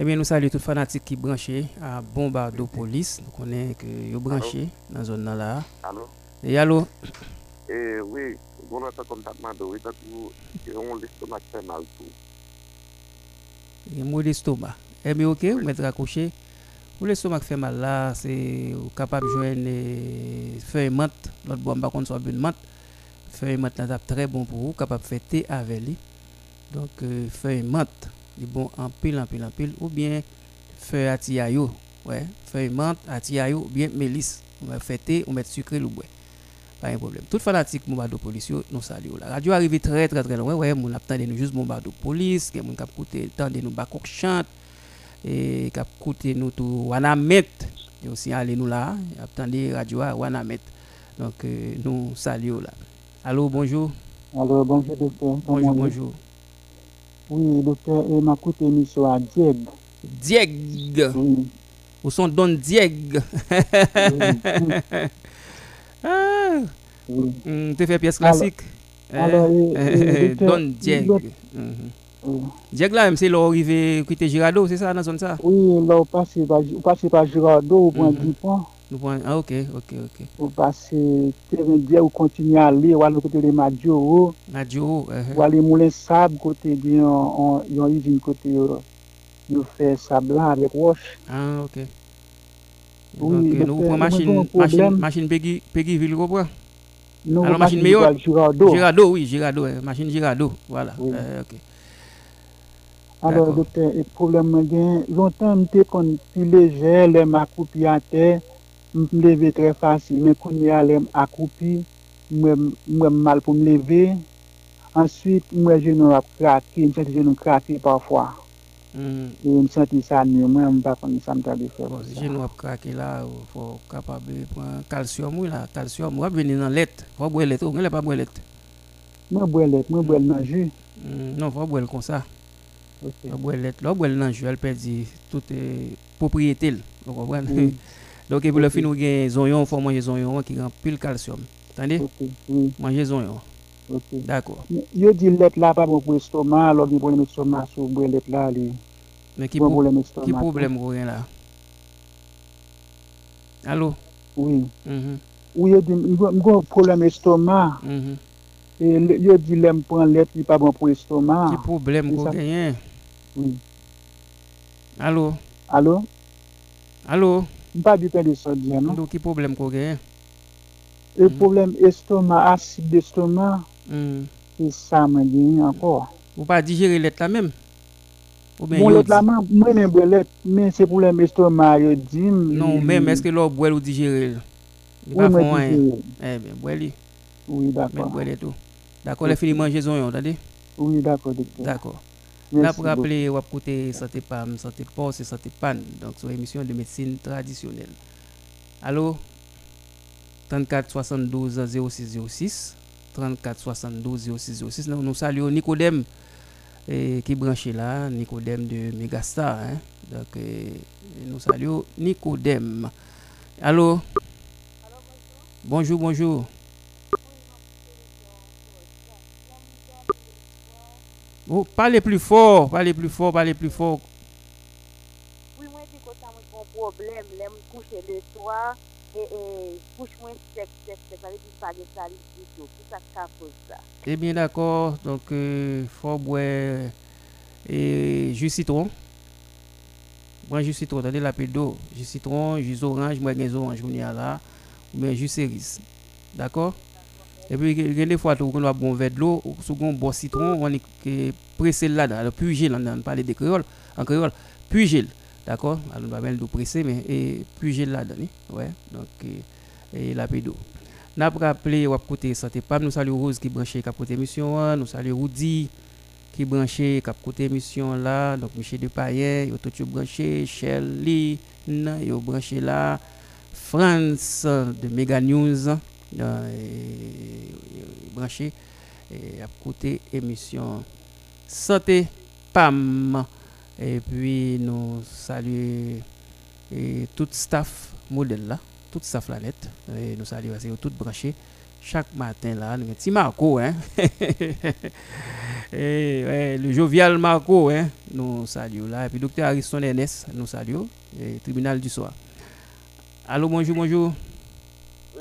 Eh bien, nous saluons tous les fanatiques qui branchent à Bombardo Police. Nous connaissons que vous branché dans la zone là. Allô? Et allô? Eh oui, on a do, ita ku on l'estomac fait mal tout. Il y a d'estomac. Eh bien, ok, vous mettez raccroché. Pour l'estomac fait mal là, c'est capable de joindre euh, feuille menthe. L'autre bois, par contre, soit une menthe. Feuille menthe, là, très bon pour vous. Capable de thé avec lui. Donc, feuille menthe, est bon pile, en pile. Ou bien feuille atiayo. Ouais, feuille menthe, atiayo, ou bien mélisse. On va faire thé, on met sucré, le bois. Pas un problème. Toute fanatique Bombado Police, yo, nous saluons. La radio arrive très très très loin. Ouais, mon attendez nous juste Bombado Police, que mon cap côté tendez nous bakok chante et cap côté nous tout Wanamet. Et aussi allez nous là, attendez radio à Wanamet. Donc euh, nous saluons là. Allô, bonjour. Alors, bonjour, docteur. Bonjour, bonjour. Oui, docteur, et ma coûte émission à Dieg. Dieg. Ou son Don Dieg. ah. Mm, tu fais pièce classique. alors, Don Dieg. Oui. Dieg là, même c'est l'arrivée quitter Girado, c'est ça dans la zone ça? Oui, là, vous passez par, vous prenez Mhm. 10 points. Nous prenons- Ah, ok, ok, ok. Vous passez terrain Dieg, vous continuez à aller, vous allez côté de Madjoro, Radio, euh, vous allez Moulin Sable, côté bien, on, il y a une usine côté, euh, nous fait sable là avec roche. Ah, ok. Oui, machine, avons un machine, problème. machine Peggy, Peggyville, vous comprenez Nous, Alors, machine meilleure par Girardot. Girado, oui, Girado, euh, machine Girado, voilà. Oui. Euh, ok. Alors, docteur, le problème, gen, longtemps, j'étais kon plus léger, les accroupi à terre, m leve tre fasil, men konye alem akoupi, mwen mal pou m leve, answit mwen jenon ap krati, m senti jenon krati pafwa. Mm. E m senti sa nye, mwen m bakon sa m tabi fè. Jenon ap krati la, fò kapabe pwen kalsyom wè la, kalsyom wè bini nan let, fò bwe let, ou mwen lè pa bwe let? Mwen bwe let, mwen bwe let nan ju. Mm. Non, fò bwe let kon sa. Fò bwe let, lò bwe let nan ju, el pedi toute eh, propriété l, lò kompren. Mm. Donc, et pour okay. le fin, nous avons zonyon, il faut manger zonyon qui a plus le calcium. Attendez? Okay. Oui. Manger zonyon. Okay. D'accord. Je dis let là, pas pour l'estomac, alors il problème estomac, si vous let là, il Mais qui bon problème estomac? Qui problème vous avez là? Allô? Oui. Mm -hmm. Oui, je dis, un problème estomac. Mm -hmm. Et je dis, l'aime prendre let, il pas bon pour l'estomac. Qui problème vous avez? Oui. Allô? Allô? Allô? Mpa bi pen de sodyen, non? Do ki problem ko gen? E mm. problem estoma, asid estoma, mm. e sa man gen ankor. Ou pa digere let la men? Bon let la man, mwen men bwe let, men se problem estoma yo di. Non, men, eske lor bwe ou digere? Ou mwen digere. Eh, ben, bwe li. Oui, d'akor. Men bwe let ou. D'akor, le fini manje zon yon, dade? Oui, d'akor, dikte. D'akor. Merci Là, pour rappeler, wap koute Santé PAM, Santé POS et Santé PAN, donc sur émission de médecine traditionnelle. Allô? 34 72 06 06. 34 72 06 06. Nous, nous saluons Nicodème eh, qui est branché là, Nicodème de Megastar. Hein? Donc, eh, nous saluons Nicodème. Allô? Bonjour, bonjour. Oh, parlez plus fort, parlez plus fort, parlez plus fort. Oui, mwen di konta mwen kon problem, lè mwen kouche le soir, e, e kouche mwen sek, sek, sek, sa ve di pa gen sali ditou, ki sa ka pose sa. Eh bien, d'accord. Donc, euh, faut boire et jus citron. Boire jus citron, attendez la d'eau. Jus citron, jus orange, moi, jus orange, a là. Ou bien jus cerise. D'accord? Et puis, il y a des fois, on va bon verre de l'eau, second bon citron, on est pressé là-dedans. Alors, puis gel, on a parlé de créole, en créole, puis gel. D'accord? Alors, on va mettre l'eau pressée, mais et gel là-dedans. ni? Ouais. Donc, euh, et la d'eau. N'a pas rappelé ou côté santé PAM, nous saluons Rose qui branché cap côté émission, hein. nous saluons Rudy qui branché cap côté émission là, donc Michel Depayen, yo tout yo branché, Shelly, yo branché là, France de Mega News, et- et branché à côté émission santé PAM. Et puis nous saluons tout staff modèle là, tout staff la net. Et nous saluons c'est tout branché chaque matin là, nous petit Marco hein. le jovial Marco hein, nous saluons là et puis docteur Ariston Ernest, nous saluons tribunal du soir. Allô, bonjour, bonjour.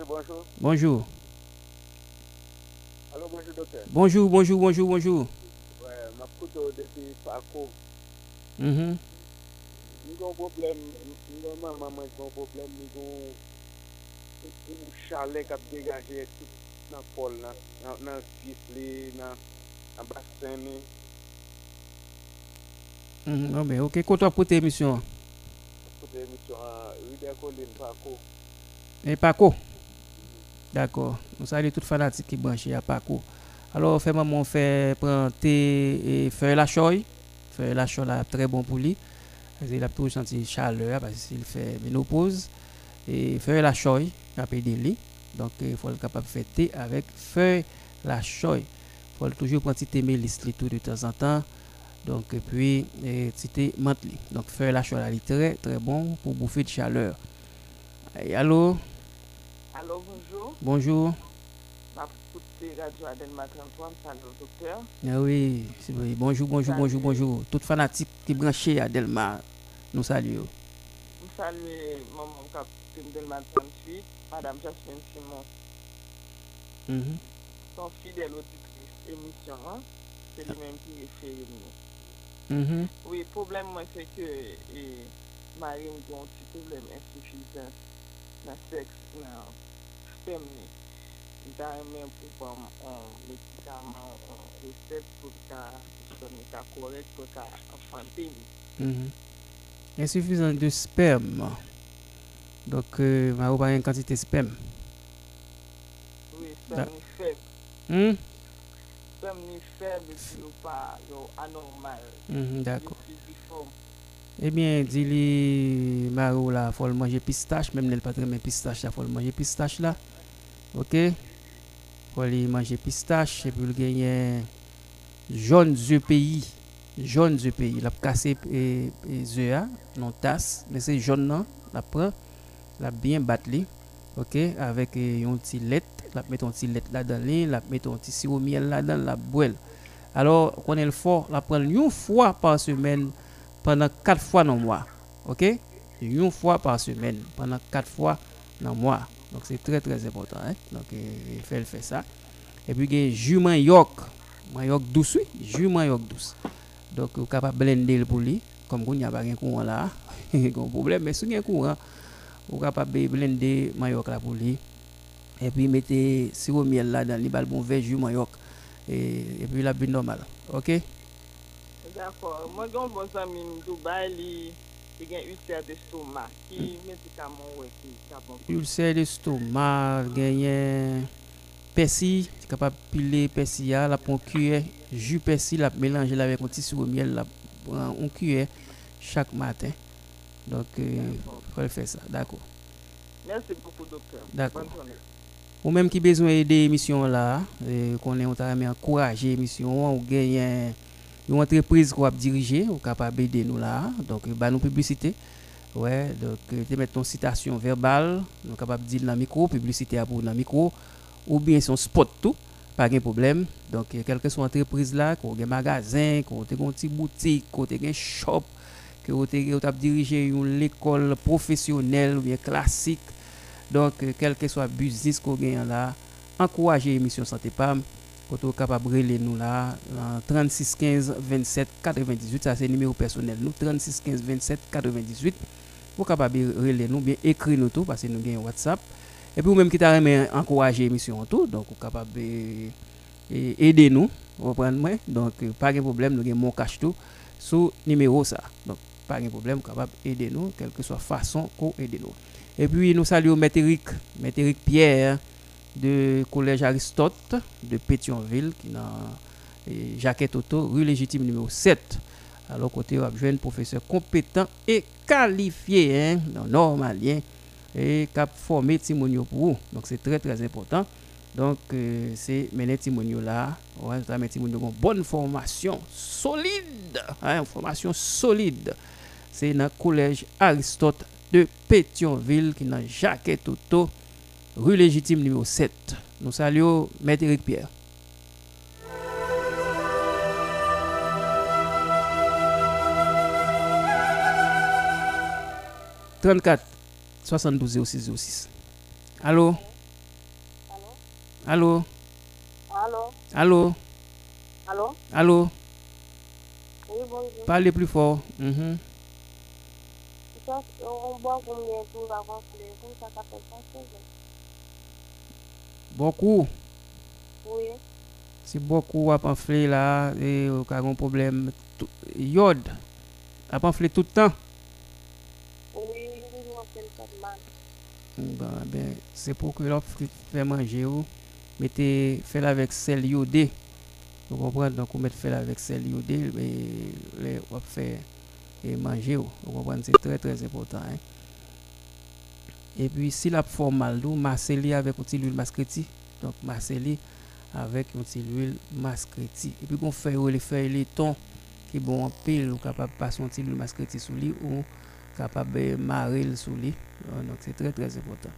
bonjour. Bonjour. Allô, bonjour, docteur. Bonjour, bonjour, bonjour, bonjour. Ouais, ma couteau euh, depuis Paco. Mm -hmm. Nous avons un problème, nous avons maman, nous avons un problème, nous avons un chalet qui a dégagé tout dans le pôle, dans dans le fils, dans dans le bassin. Non, mm-hmm. ah, mais ok, quand tu as porté l'émission? Pour l'émission, rue des collines, Paco. Et Paco? D'accord. Nous saluons tous les fanatiques qui branchent à Paco. Alors, fait maman fait prendre thé et faire la choy. Faire la choy là, très bon pour lui. Qu'il a toujours senti chaleur parce qu'il fait ménopause. Et faire la choy, après des lits. Donc, il faut être capable de faire thé avec feuille la choy. Il faut toujours prendre thé mélisse li tout de temps en temps. Donc, puis, thé menthe. Donc, feuille la choy il est très, très bon pour bouffer de chaleur. Et allô? Allô, bonjour. Bonjour. Ma écoute Radio Adelma 33, salut docteur. Ah oui. Bonjour, bonjour, bonjour, bonjour. Tout fanatique qui branché à Delma, nous saluons. Je salue maman capitaine Delma 38, Madame Jasmine Simon, Mhm. son fidèle auditrice émission, hein? c'est lui-même qui réfère nous. Mhm. Oui, le problème, moi, c'est que et, Marie a un petit problème insuffisance dans le sexe, dans recette pour que ce soit correct, pour que enfanter. ni. Mhm. Insuffisance de sperme. Donc, euh, ma pas une quantité de sperme. Oui, sperme faible. Hmm? sperme ni faible puis yo pas yo anormal. D'accord. Physiforme. Eh bien, dis-lui, Maro, là, faut le manger pistache, même le pas très bien pistache, le manger pistache. Ok? Faut aller manger pistache, et puis le gagner jaune œufs pays. Jaune œufs pays. La casser et, et œufs, non tasse, mais c'est jaune, non? La prend, la bien battre, li, ok? Avec eh, un petit lait, la mettre un petit lait là-dedans, la mettre un petit sirop miel là-dedans, la boire. Alors, quand elle fort, la prendre une fois par semaine pendant 4 fois dans le mois. OK? Une fois par semaine, pendant 4 fois dans le mois. Donc, c'est très, très important. Hein? Donc, il fait, fait ça. Et puis, il y a jus manioc. Manioc douce, oui. Douce. Donc, vous capable de blender pour lui. Comme vous n'avez pas de courant là. Il problème, mais si vous avez un courant, vous capable de blender manioc là pour lui. Et puis, mettez sirop miel là dans le bon verre jus manioc. Et, et puis, la bien normal. OK? D'accord. Moi, j'ai un bon ami Dubaï, li, il a ulcère d'estomac. Qui médicament ouais, qui est bon lui? ulcère d'estomac, gagné persil, tu capable de piler persil, là, la prendre cuillère, jus persil, la mélanger là avec un petit sirop miel, la prend une cuillère chaque matin. Donc, il faut faire ça. D'accord. Merci beaucoup, docteur. D'accord. Ou même qui besoin des émissions là, euh, qu'on est on t'a encourager émission, ou gagne une entreprise qu'on va diriger, ou capable d'aider nous là. Donc, bah nous publicité. Ouais, donc te mettre ton citation verbale, nous capable de dire dans le micro, publicité à pour dans le micro, ou bien son spot tout, pas de problème. Donc, euh, quelle que soit l'entreprise là, qu'on a un magasin, qu'on a une petite boutique, qu'on a un shop, que vous avez dirigé une école professionnelle ou bien classique. Donc, euh, quel que soit le business qu'on gagne là, encouragez l'émission Santé PAM. De relayer nous là, en 36 15 27 98, ça c'est le numéro personnel. Nous, 36 15 27 98. Vous êtes capable de relayer nous, bien nous tout, parce que nous avons WhatsApp. Et puis, vous même qui avez encouragé l'émission tout, donc vous êtes capable de aider nous. Vous comprenez moi? Donc, euh, pas de problème, nous avons mon cache tout sous numéro ça. Donc, pas de problème, vous êtes capable d'aider nous, quelle que soit façon qu'on aide nous. Et puis nous saluons Maître Eric, Maître Eric Pierre de Collège Aristote de Pétionville qui dans eh, Jacquette Auto, rue légitime numéro 7. Alors côté on a de professeur compétent et qualifié hein, dans normalien et cap formé Timonio pour vous. Donc c'est très très important. Donc euh, c'est mener Timonio là, ça met Timonio une bonne formation solide, hein, formation solide. C'est dans collège Aristote de Pétionville qui est dans Jacquette Auto, rue légitime numéro 7. Nous saluons Maître Eric Pierre. « 34 72 06 06. Allô? Allô? Allô? Allô? Allô? Allô? Oui, bonjour. Parlez plus fort. Ça, on boit combien de jours avant que les jours, ça 5 Beaucoup. Oui. Si beaucoup a pamphlet là, et au cas un problème, tout- iode, a pamphlet tout le temps. Oui, je m'en fais le cas. Ben, c'est pour que l'on fait manger ou mettez fait avec sel iodé. Vous comprenez? Donc, on met fait avec sel mais les, on fait et manger. ou. Vous comprenez? C'est très très important. hein. Et puis, si la forme mal, masser avec une petite huile masquetti. Donc, masser avec une petite huile masquetti. Et puis, on fait les feuilles, les tons qui bon en pile, ou capable de passer une petite huile masquetti sous lui ou capable de marrer sous lui. Euh, Donc, c'est très très important.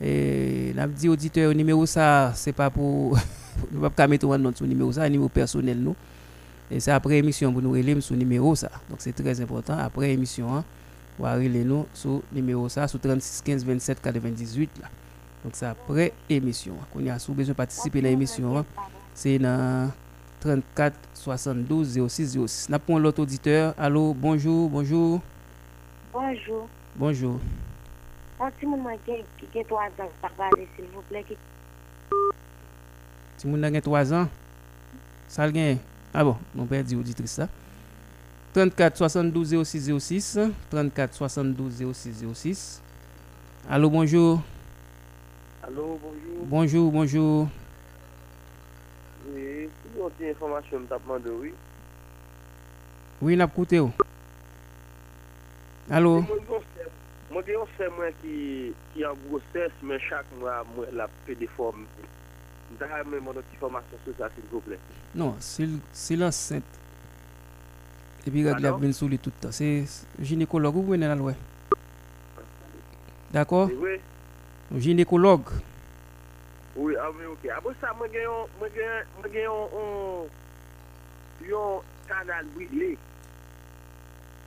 Et n'a dit auditeur numéro ça, c'est pas pour nous pas qu'à mettre sur numéro ça, numéro personnel nous. Et c'est après émission pour nous relayer sur numéro ça. Donc c'est très important après émission hein, va relayer nous sur numéro ça sur 36 15 27 98 là. Donc c'est après émission. Qu'on y a sous besoin de participer à l'émission, hein, c'est dans 34 72 06 06. N'a pas l'autre auditeur. Allô, bonjour, bonjour. Bonjour. Bonjour. Un petit moment qui qui a 3 ans, s'il vous plaît. qui- Si moun nan gen 3 ans, ça. Ah bon, mon père dit auditrice ça. 34 72 06 06 34 72 06 06. Allô, bonjour. Allô, bonjour. Bonjour, bonjour. Oui, c'est une ti informasyon m tapman de wè. Oui, nap koute ou. Allo? Mwen gen yon fè mwen ki ki an grosses, men chak mwen mwen la pe de form. Mwen ta mwen mwen not informasyon sou sa, s'il vous plè. Non, sil enceinte. E pi règle ap ven sou li touta. Se ginekolog ou wè nè la lwè? D'akor? Oui. Ginekolog. Oui, a mwen ok. A mwen sa mwen gen yon mwen gen mwen gen yon yon yon kanal brile.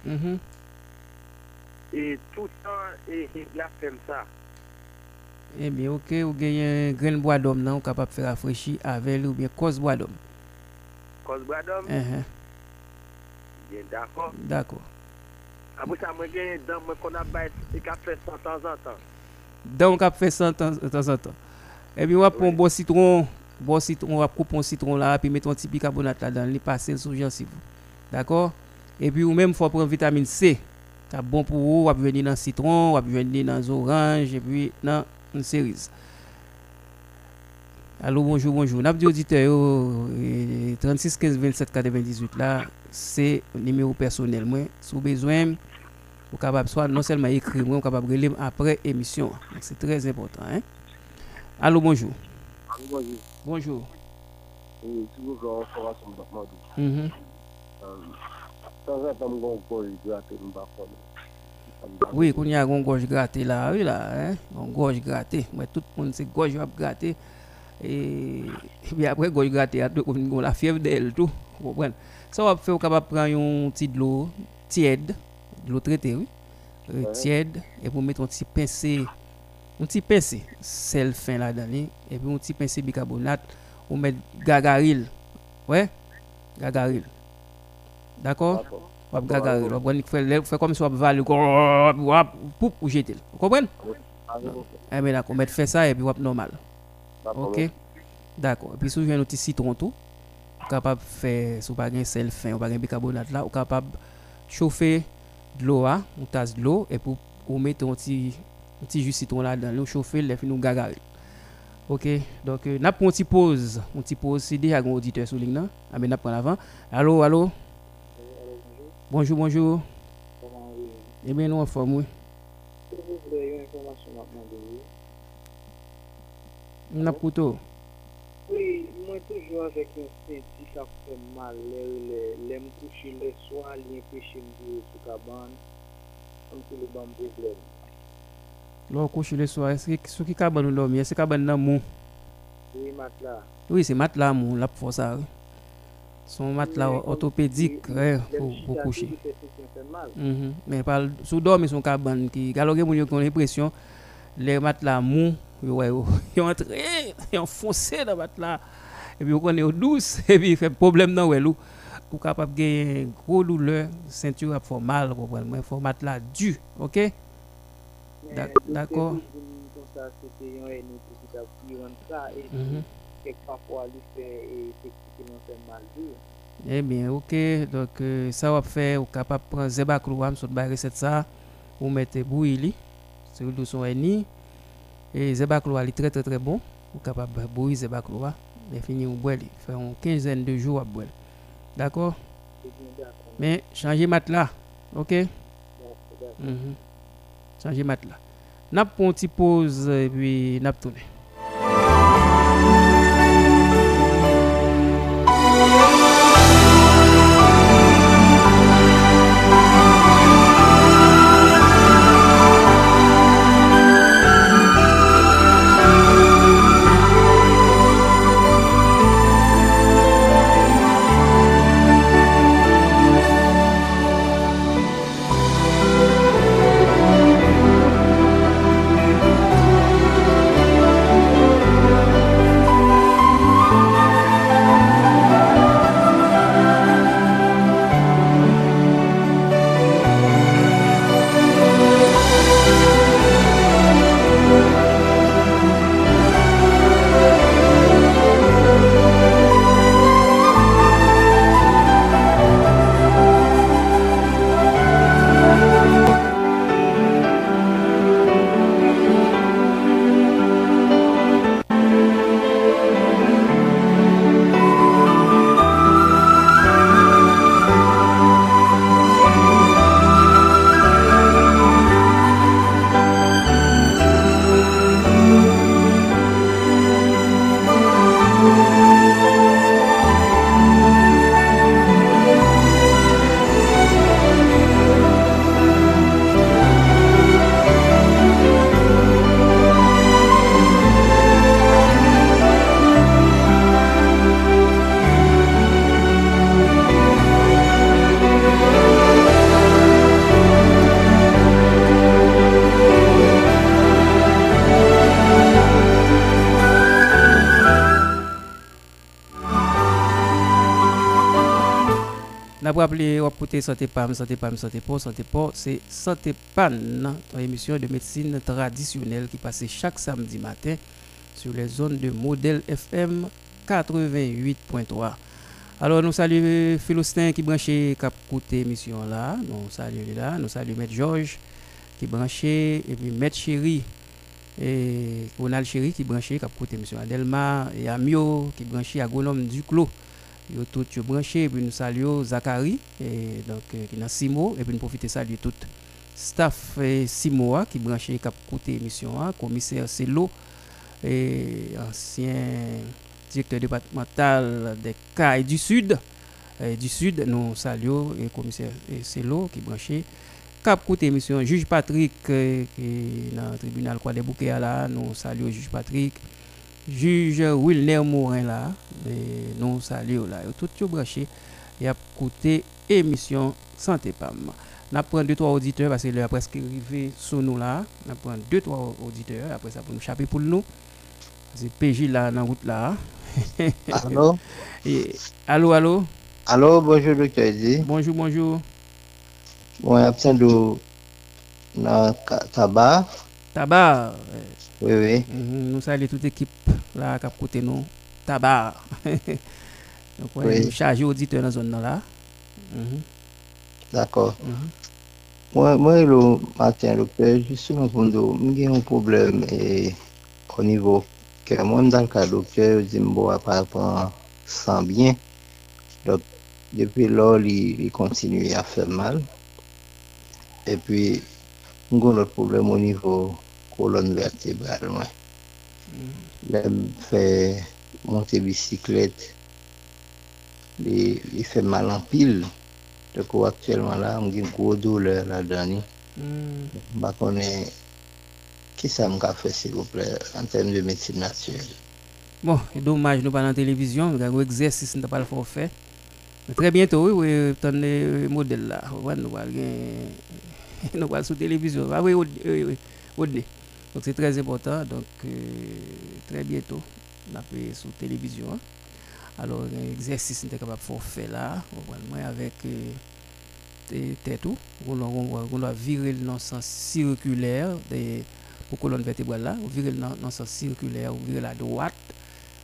Mhm. E tout an e e la fèm sa. Eh bien, ok, ou genyen gren bois d'homme nan, ou kapap fè rafraîchi avec ou bien cause bois d'homme. Kos bradom? Uh Bien, d'akor. D'accord. Apre sa mwen gen dan mwen kon ap bay e ka fè san tan zan tan. Dan ou kap fè ça de temps de temps en temps. Et puis, on va prendre un bon citron, bon citron, on va couper un citron là, puis mettre un petit bicarbonate là-dedans, les passer sous gencive. D'accord? Et puis, ou même, faut prendre vitamine C. C'est bon pour vous, on va venir dans le citron, on va venir dans les oranges, et puis dans une cerise. Allô, bonjour, bonjour. N'a eh, 36 15 27 98 là, c'est numéro personnel. Moi, si vous avez besoin, vous capable soit non seulement écrire, moi, vous capable relire après émission. C'est très important. Hein? Allô, bonjour. Bonjour. Bonjour. Oui, toujours dans de. Mhm. Une bafone. Oui, qu'on y a une gorge grattée là, oui là, hein? Une gorge grattée. Mais tout le monde c'est gorge va gratter. Et puis après gorge grattée, on a la fièvre d'elle tout. Vous comprenez? Ça va faire capable prendre un petit de l'eau tiède, de l'eau traitée, oui. Euh, Ouais. tiède et pour mettre un petit pincé un petit pincé sel fin là-dedans et puis un petit pincé bicarbonate ou mettre gagaril. Ouais? Gagaril. D'accord? Wap gagaril, wap gwen faire faire comme si wap vale wap poup ou jeter. Vous comprenez? Eh bien d'accord, mettre faire ça et puis wap normal. OK? D'accord. Et puis si vous avez un petit citron tout, capable faire si vous pas sel fin, ou pas bicarbonate là, ou capable chauffer de l'eau, hein, une tasse de l'eau et pour ou mettre un petit un petit jus citron là dedans, nous chauffer, les nous gagaril. OK? Donc euh, n'a pas une petite pause, une petite pause, c'est déjà un auditeur sur ligne là. Ah ben n'a avant. Allô, allô? Bonjour, bonjour. Eh bien, nous en forme, oui. Une. Oui, moi toujours avec un qui fait mal, empêcher de me sur cabane, comme c'est le bon problème. Là, couche le soir, est-ce que ce qui cabane nous dormir, est-ce que cabane nan mou? Oui. Oui, c'est matelas mou, ça. oui. Son coucher. C'est ce qui fait mal. Mhm. Sous dormir son cabane qui alors que moun yo kon matelas mou yo yo dans matelas et puis on connaît au douce et puis il fait problème dans lou pour capable gagner gros douleur ceinture a fait mal mais faut matelas dur OK D'ac- d'accord ennemi Mhm. Eh bien, ok. Donc, euh, ça va faire, ou capable de prendre zéba clouam, sur la recette ça, ou mettre bouilli, sur le son eni. Et zéba clouam, il est très très très bon. Ou capable de bouillir clouam. Et fini boire, faire une quinzaine de jours à boire. D'accord? Mais changer matelas, ok? Mhm. Changer matelas. N'a pas une petite pause et puis n'a pas tourné. Santé pam santé pam santé santé c'est santé pan une émission de médecine traditionnelle qui passe chaque samedi matin sur les zones de modèle FM 88.3 alors nous saluons Philostin qui branché cap côté émission là. Nous saluons là. Nous saluons Maître Georges qui branché et puis Maître Chéri et Ronald Chéri qui branché cap côté émission Adelma et Amio qui branché agronome du Clos yo tout yo branché et puis nous saluons Zachary et donc euh, qui dans Simo et puis nous profiter saluer tout staff et Simo qui branché cap côté émission hein, commissaire Celo et ancien directeur départemental des CAI du Sud du Sud nous saluons et commissaire Celo qui branché cap côté émission. Juge Patrick euh, qui est dans le tribunal quoi des nous saluons juge Patrick juge Wilner Morin là, nous saluons là, tout tout branché et a écouté émission Santé Pam. N'a prend deux trois auditeurs parce que est presque arrivé sur nous là. N'a prend deux trois auditeurs après ça pour nous chaper pour nous. C'est PJ là dans route là. Allô? Et, Allô allô? Allô, bonjour docteur Eddy. Bonjour bonjour. Bon, absent de tabac. Tabac. Oui oui. Mm -hmm. Nous saluons toute l'équipe là qui a côté nous tabac. Donc on Oui. chargé auditeur dans la zone là. Mhm. D'accord. Mhm. Moi, moi, le matin, docteur, justement, pour nous, j'ai un problème et, au niveau que moi, dans le cas docteur, je par rapport sans bien. Donc, depuis là, il, il continue à faire mal. Et puis, nous avons l'autre problème au niveau colonne vertébrale. ouais. Là, il fait monter bicyclette. Il, il fait mal en pile. Donc, actuellement, là, j'ai une grosse douleur là-dedans. Mm. Bah, est... Que ça m'a fait, s'il vous plaît, en termes de médecine naturelle? Bon, c'est dommage, nous pas la télévision, nous avons un exercice, nous pas le faire. Mais très bientôt, oui, oui, ton euh, modèle là, nous allons sur télévision. Ah oui, oui, oui, oui, oui. Donc c'est très important, donc euh, très bientôt, on a sur télévision. hein. Alors, un exercice, sommes capable de faire là, on va moi avec euh, tête on on on doit virer dans le sens circulaire des, pour colonne vertébrale là, on virer le sens circulaire, on virer à droite,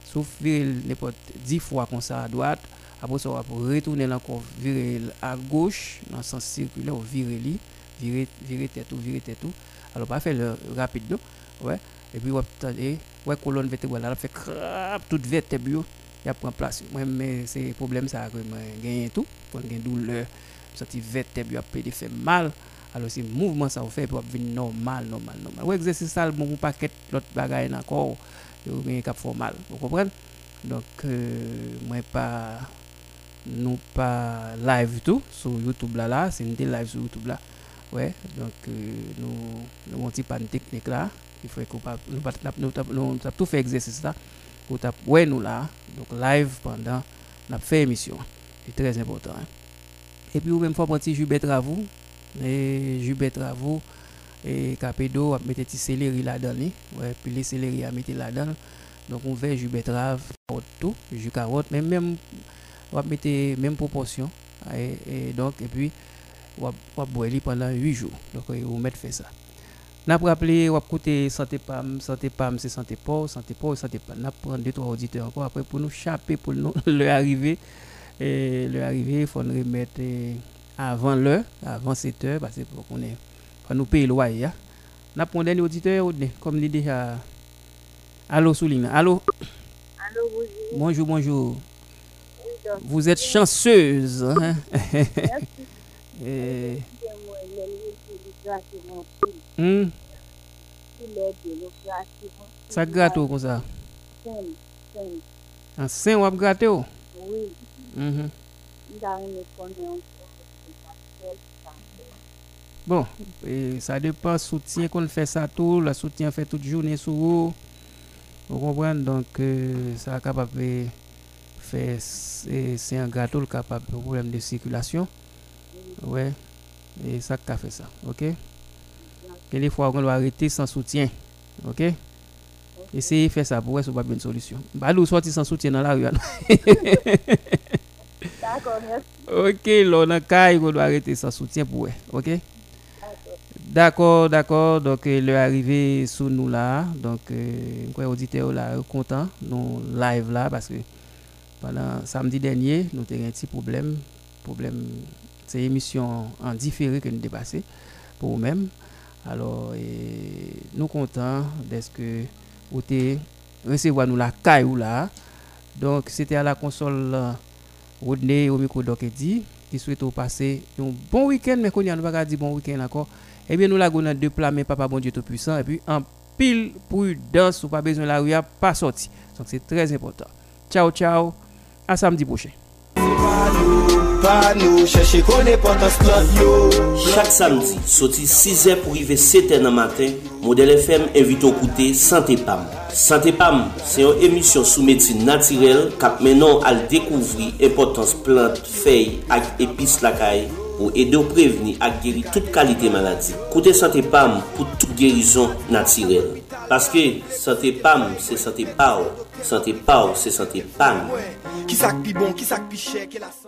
sauf virer n'importe 10 fois comme ça à droite, après ça on va retourner encore virer à gauche dans le sens circulaire, on virer li, virer virer tête tout, virer tête. Alors pas faire le rapide non, ouais. Et puis on va attendre, ouais colonne vertébrale elle fait crap toute vertèbre a prend place. Moi mais c'est problème ça que moi gagner tout, pour gagner douleur, sorti vertèbre yo a pédé fait mal. Alors c'est mouvement ça on fait pour venir normal normal normal. Ouais exercice ça bon pour paquet l'autre bagaille encore yo gagner cap mal. Vous comprenez? Donc euh, moi pas nous pas live tout sur YouTube là là, c'est une live sur YouTube là. Ouais, donc euh, nous nous avons un petit panne technique là, il faut qu'on pas nous pas nous tout fait exercice là pour tap ouais nous là, donc live pendant n'a fait émission. C'est très important. hein. Et puis ou même faut prendre jus betravou et jus betravou et capédo à mettre petit céleri là-dedans ouais puis les céleri à mettre là-dedans donc on fait jus betterave tout jus carotte même même on va mettre même proportion et, et donc et puis boire lui pendant 8 jours donc on mettre fait ça n'a pas rappelé on écouter santé pam santé pam c'est santé pas santé pas santé pas n'a prendre deux trois auditeurs encore après pour nous chaper pour nous leur arriver et leur arriver il faut nous remettre euh, avant l'heure avant 7 heures parce qu'on est faut nous payer le loyer hein. n'a prendre dernier auditeur comme l'idée déjà allô Souline allô? Allô, bonjour. bonjour bonjour vous êtes chanceuse hein? Merci. Ça ou comme ça en sein ou gratter ou? Oui. Bon, et ça dépend soutien qu'on fait ça tout, le soutien fait toute journée sur vous. Vous comprenez donc euh, ça capable de faire c'est un gâteau le capable de problème de circulation. Ouais. Et ça qui a fait ça, OK? Des fois on doit arrêter sans soutien. OK? Essayez de faire ça pour vous avez une solution. Bah nous sortir sans soutien dans la rue. D'accord, merci. Ok, là, dans le cas, on doit arrêter sans soutien pour. Ok? D'accord, d'accord. Donc, euh, le arrivé sous nous là. Donc, euh, quoi, auditeur là, content, nous live là, parce que pendant samedi dernier, nous avons un petit problème. Problème, c'est émission en différé que nous dépassé pour nous-mêmes. Alors, nous contents d'être que vous avez recevoir nous la caille là. Donc, c'était à la console euh, Rodney au micro d'Okedi qui souhaite passer un bon week-end, mais qu'on nous pas dire bon week-end encore. Eh bien, nous avons deux plats, mais papa bon Dieu tout puissant, et puis en pile prudence, ou pas besoin de la rue, pas sorti. Donc, c'est très important. Ciao, ciao. À samedi prochain. pa nou Cheche kone potans klas yo Chak samdi, soti 6e pou rive 7e nan matin Model FM evito koute Santé Pam. Santé Pam, se yon emisyon sou medsin natirel Kap menon al dekouvri importans plant, fey ak epis lakay Ou ede ou preveni ak geri tout kalite maladi Koute Santé Pam pou tout gerizon natirel Paske, Santé Pam se Santé Pau Santé Pau se Santé Pam. Ki sak pi bon, ki sak pi chè, ke la sa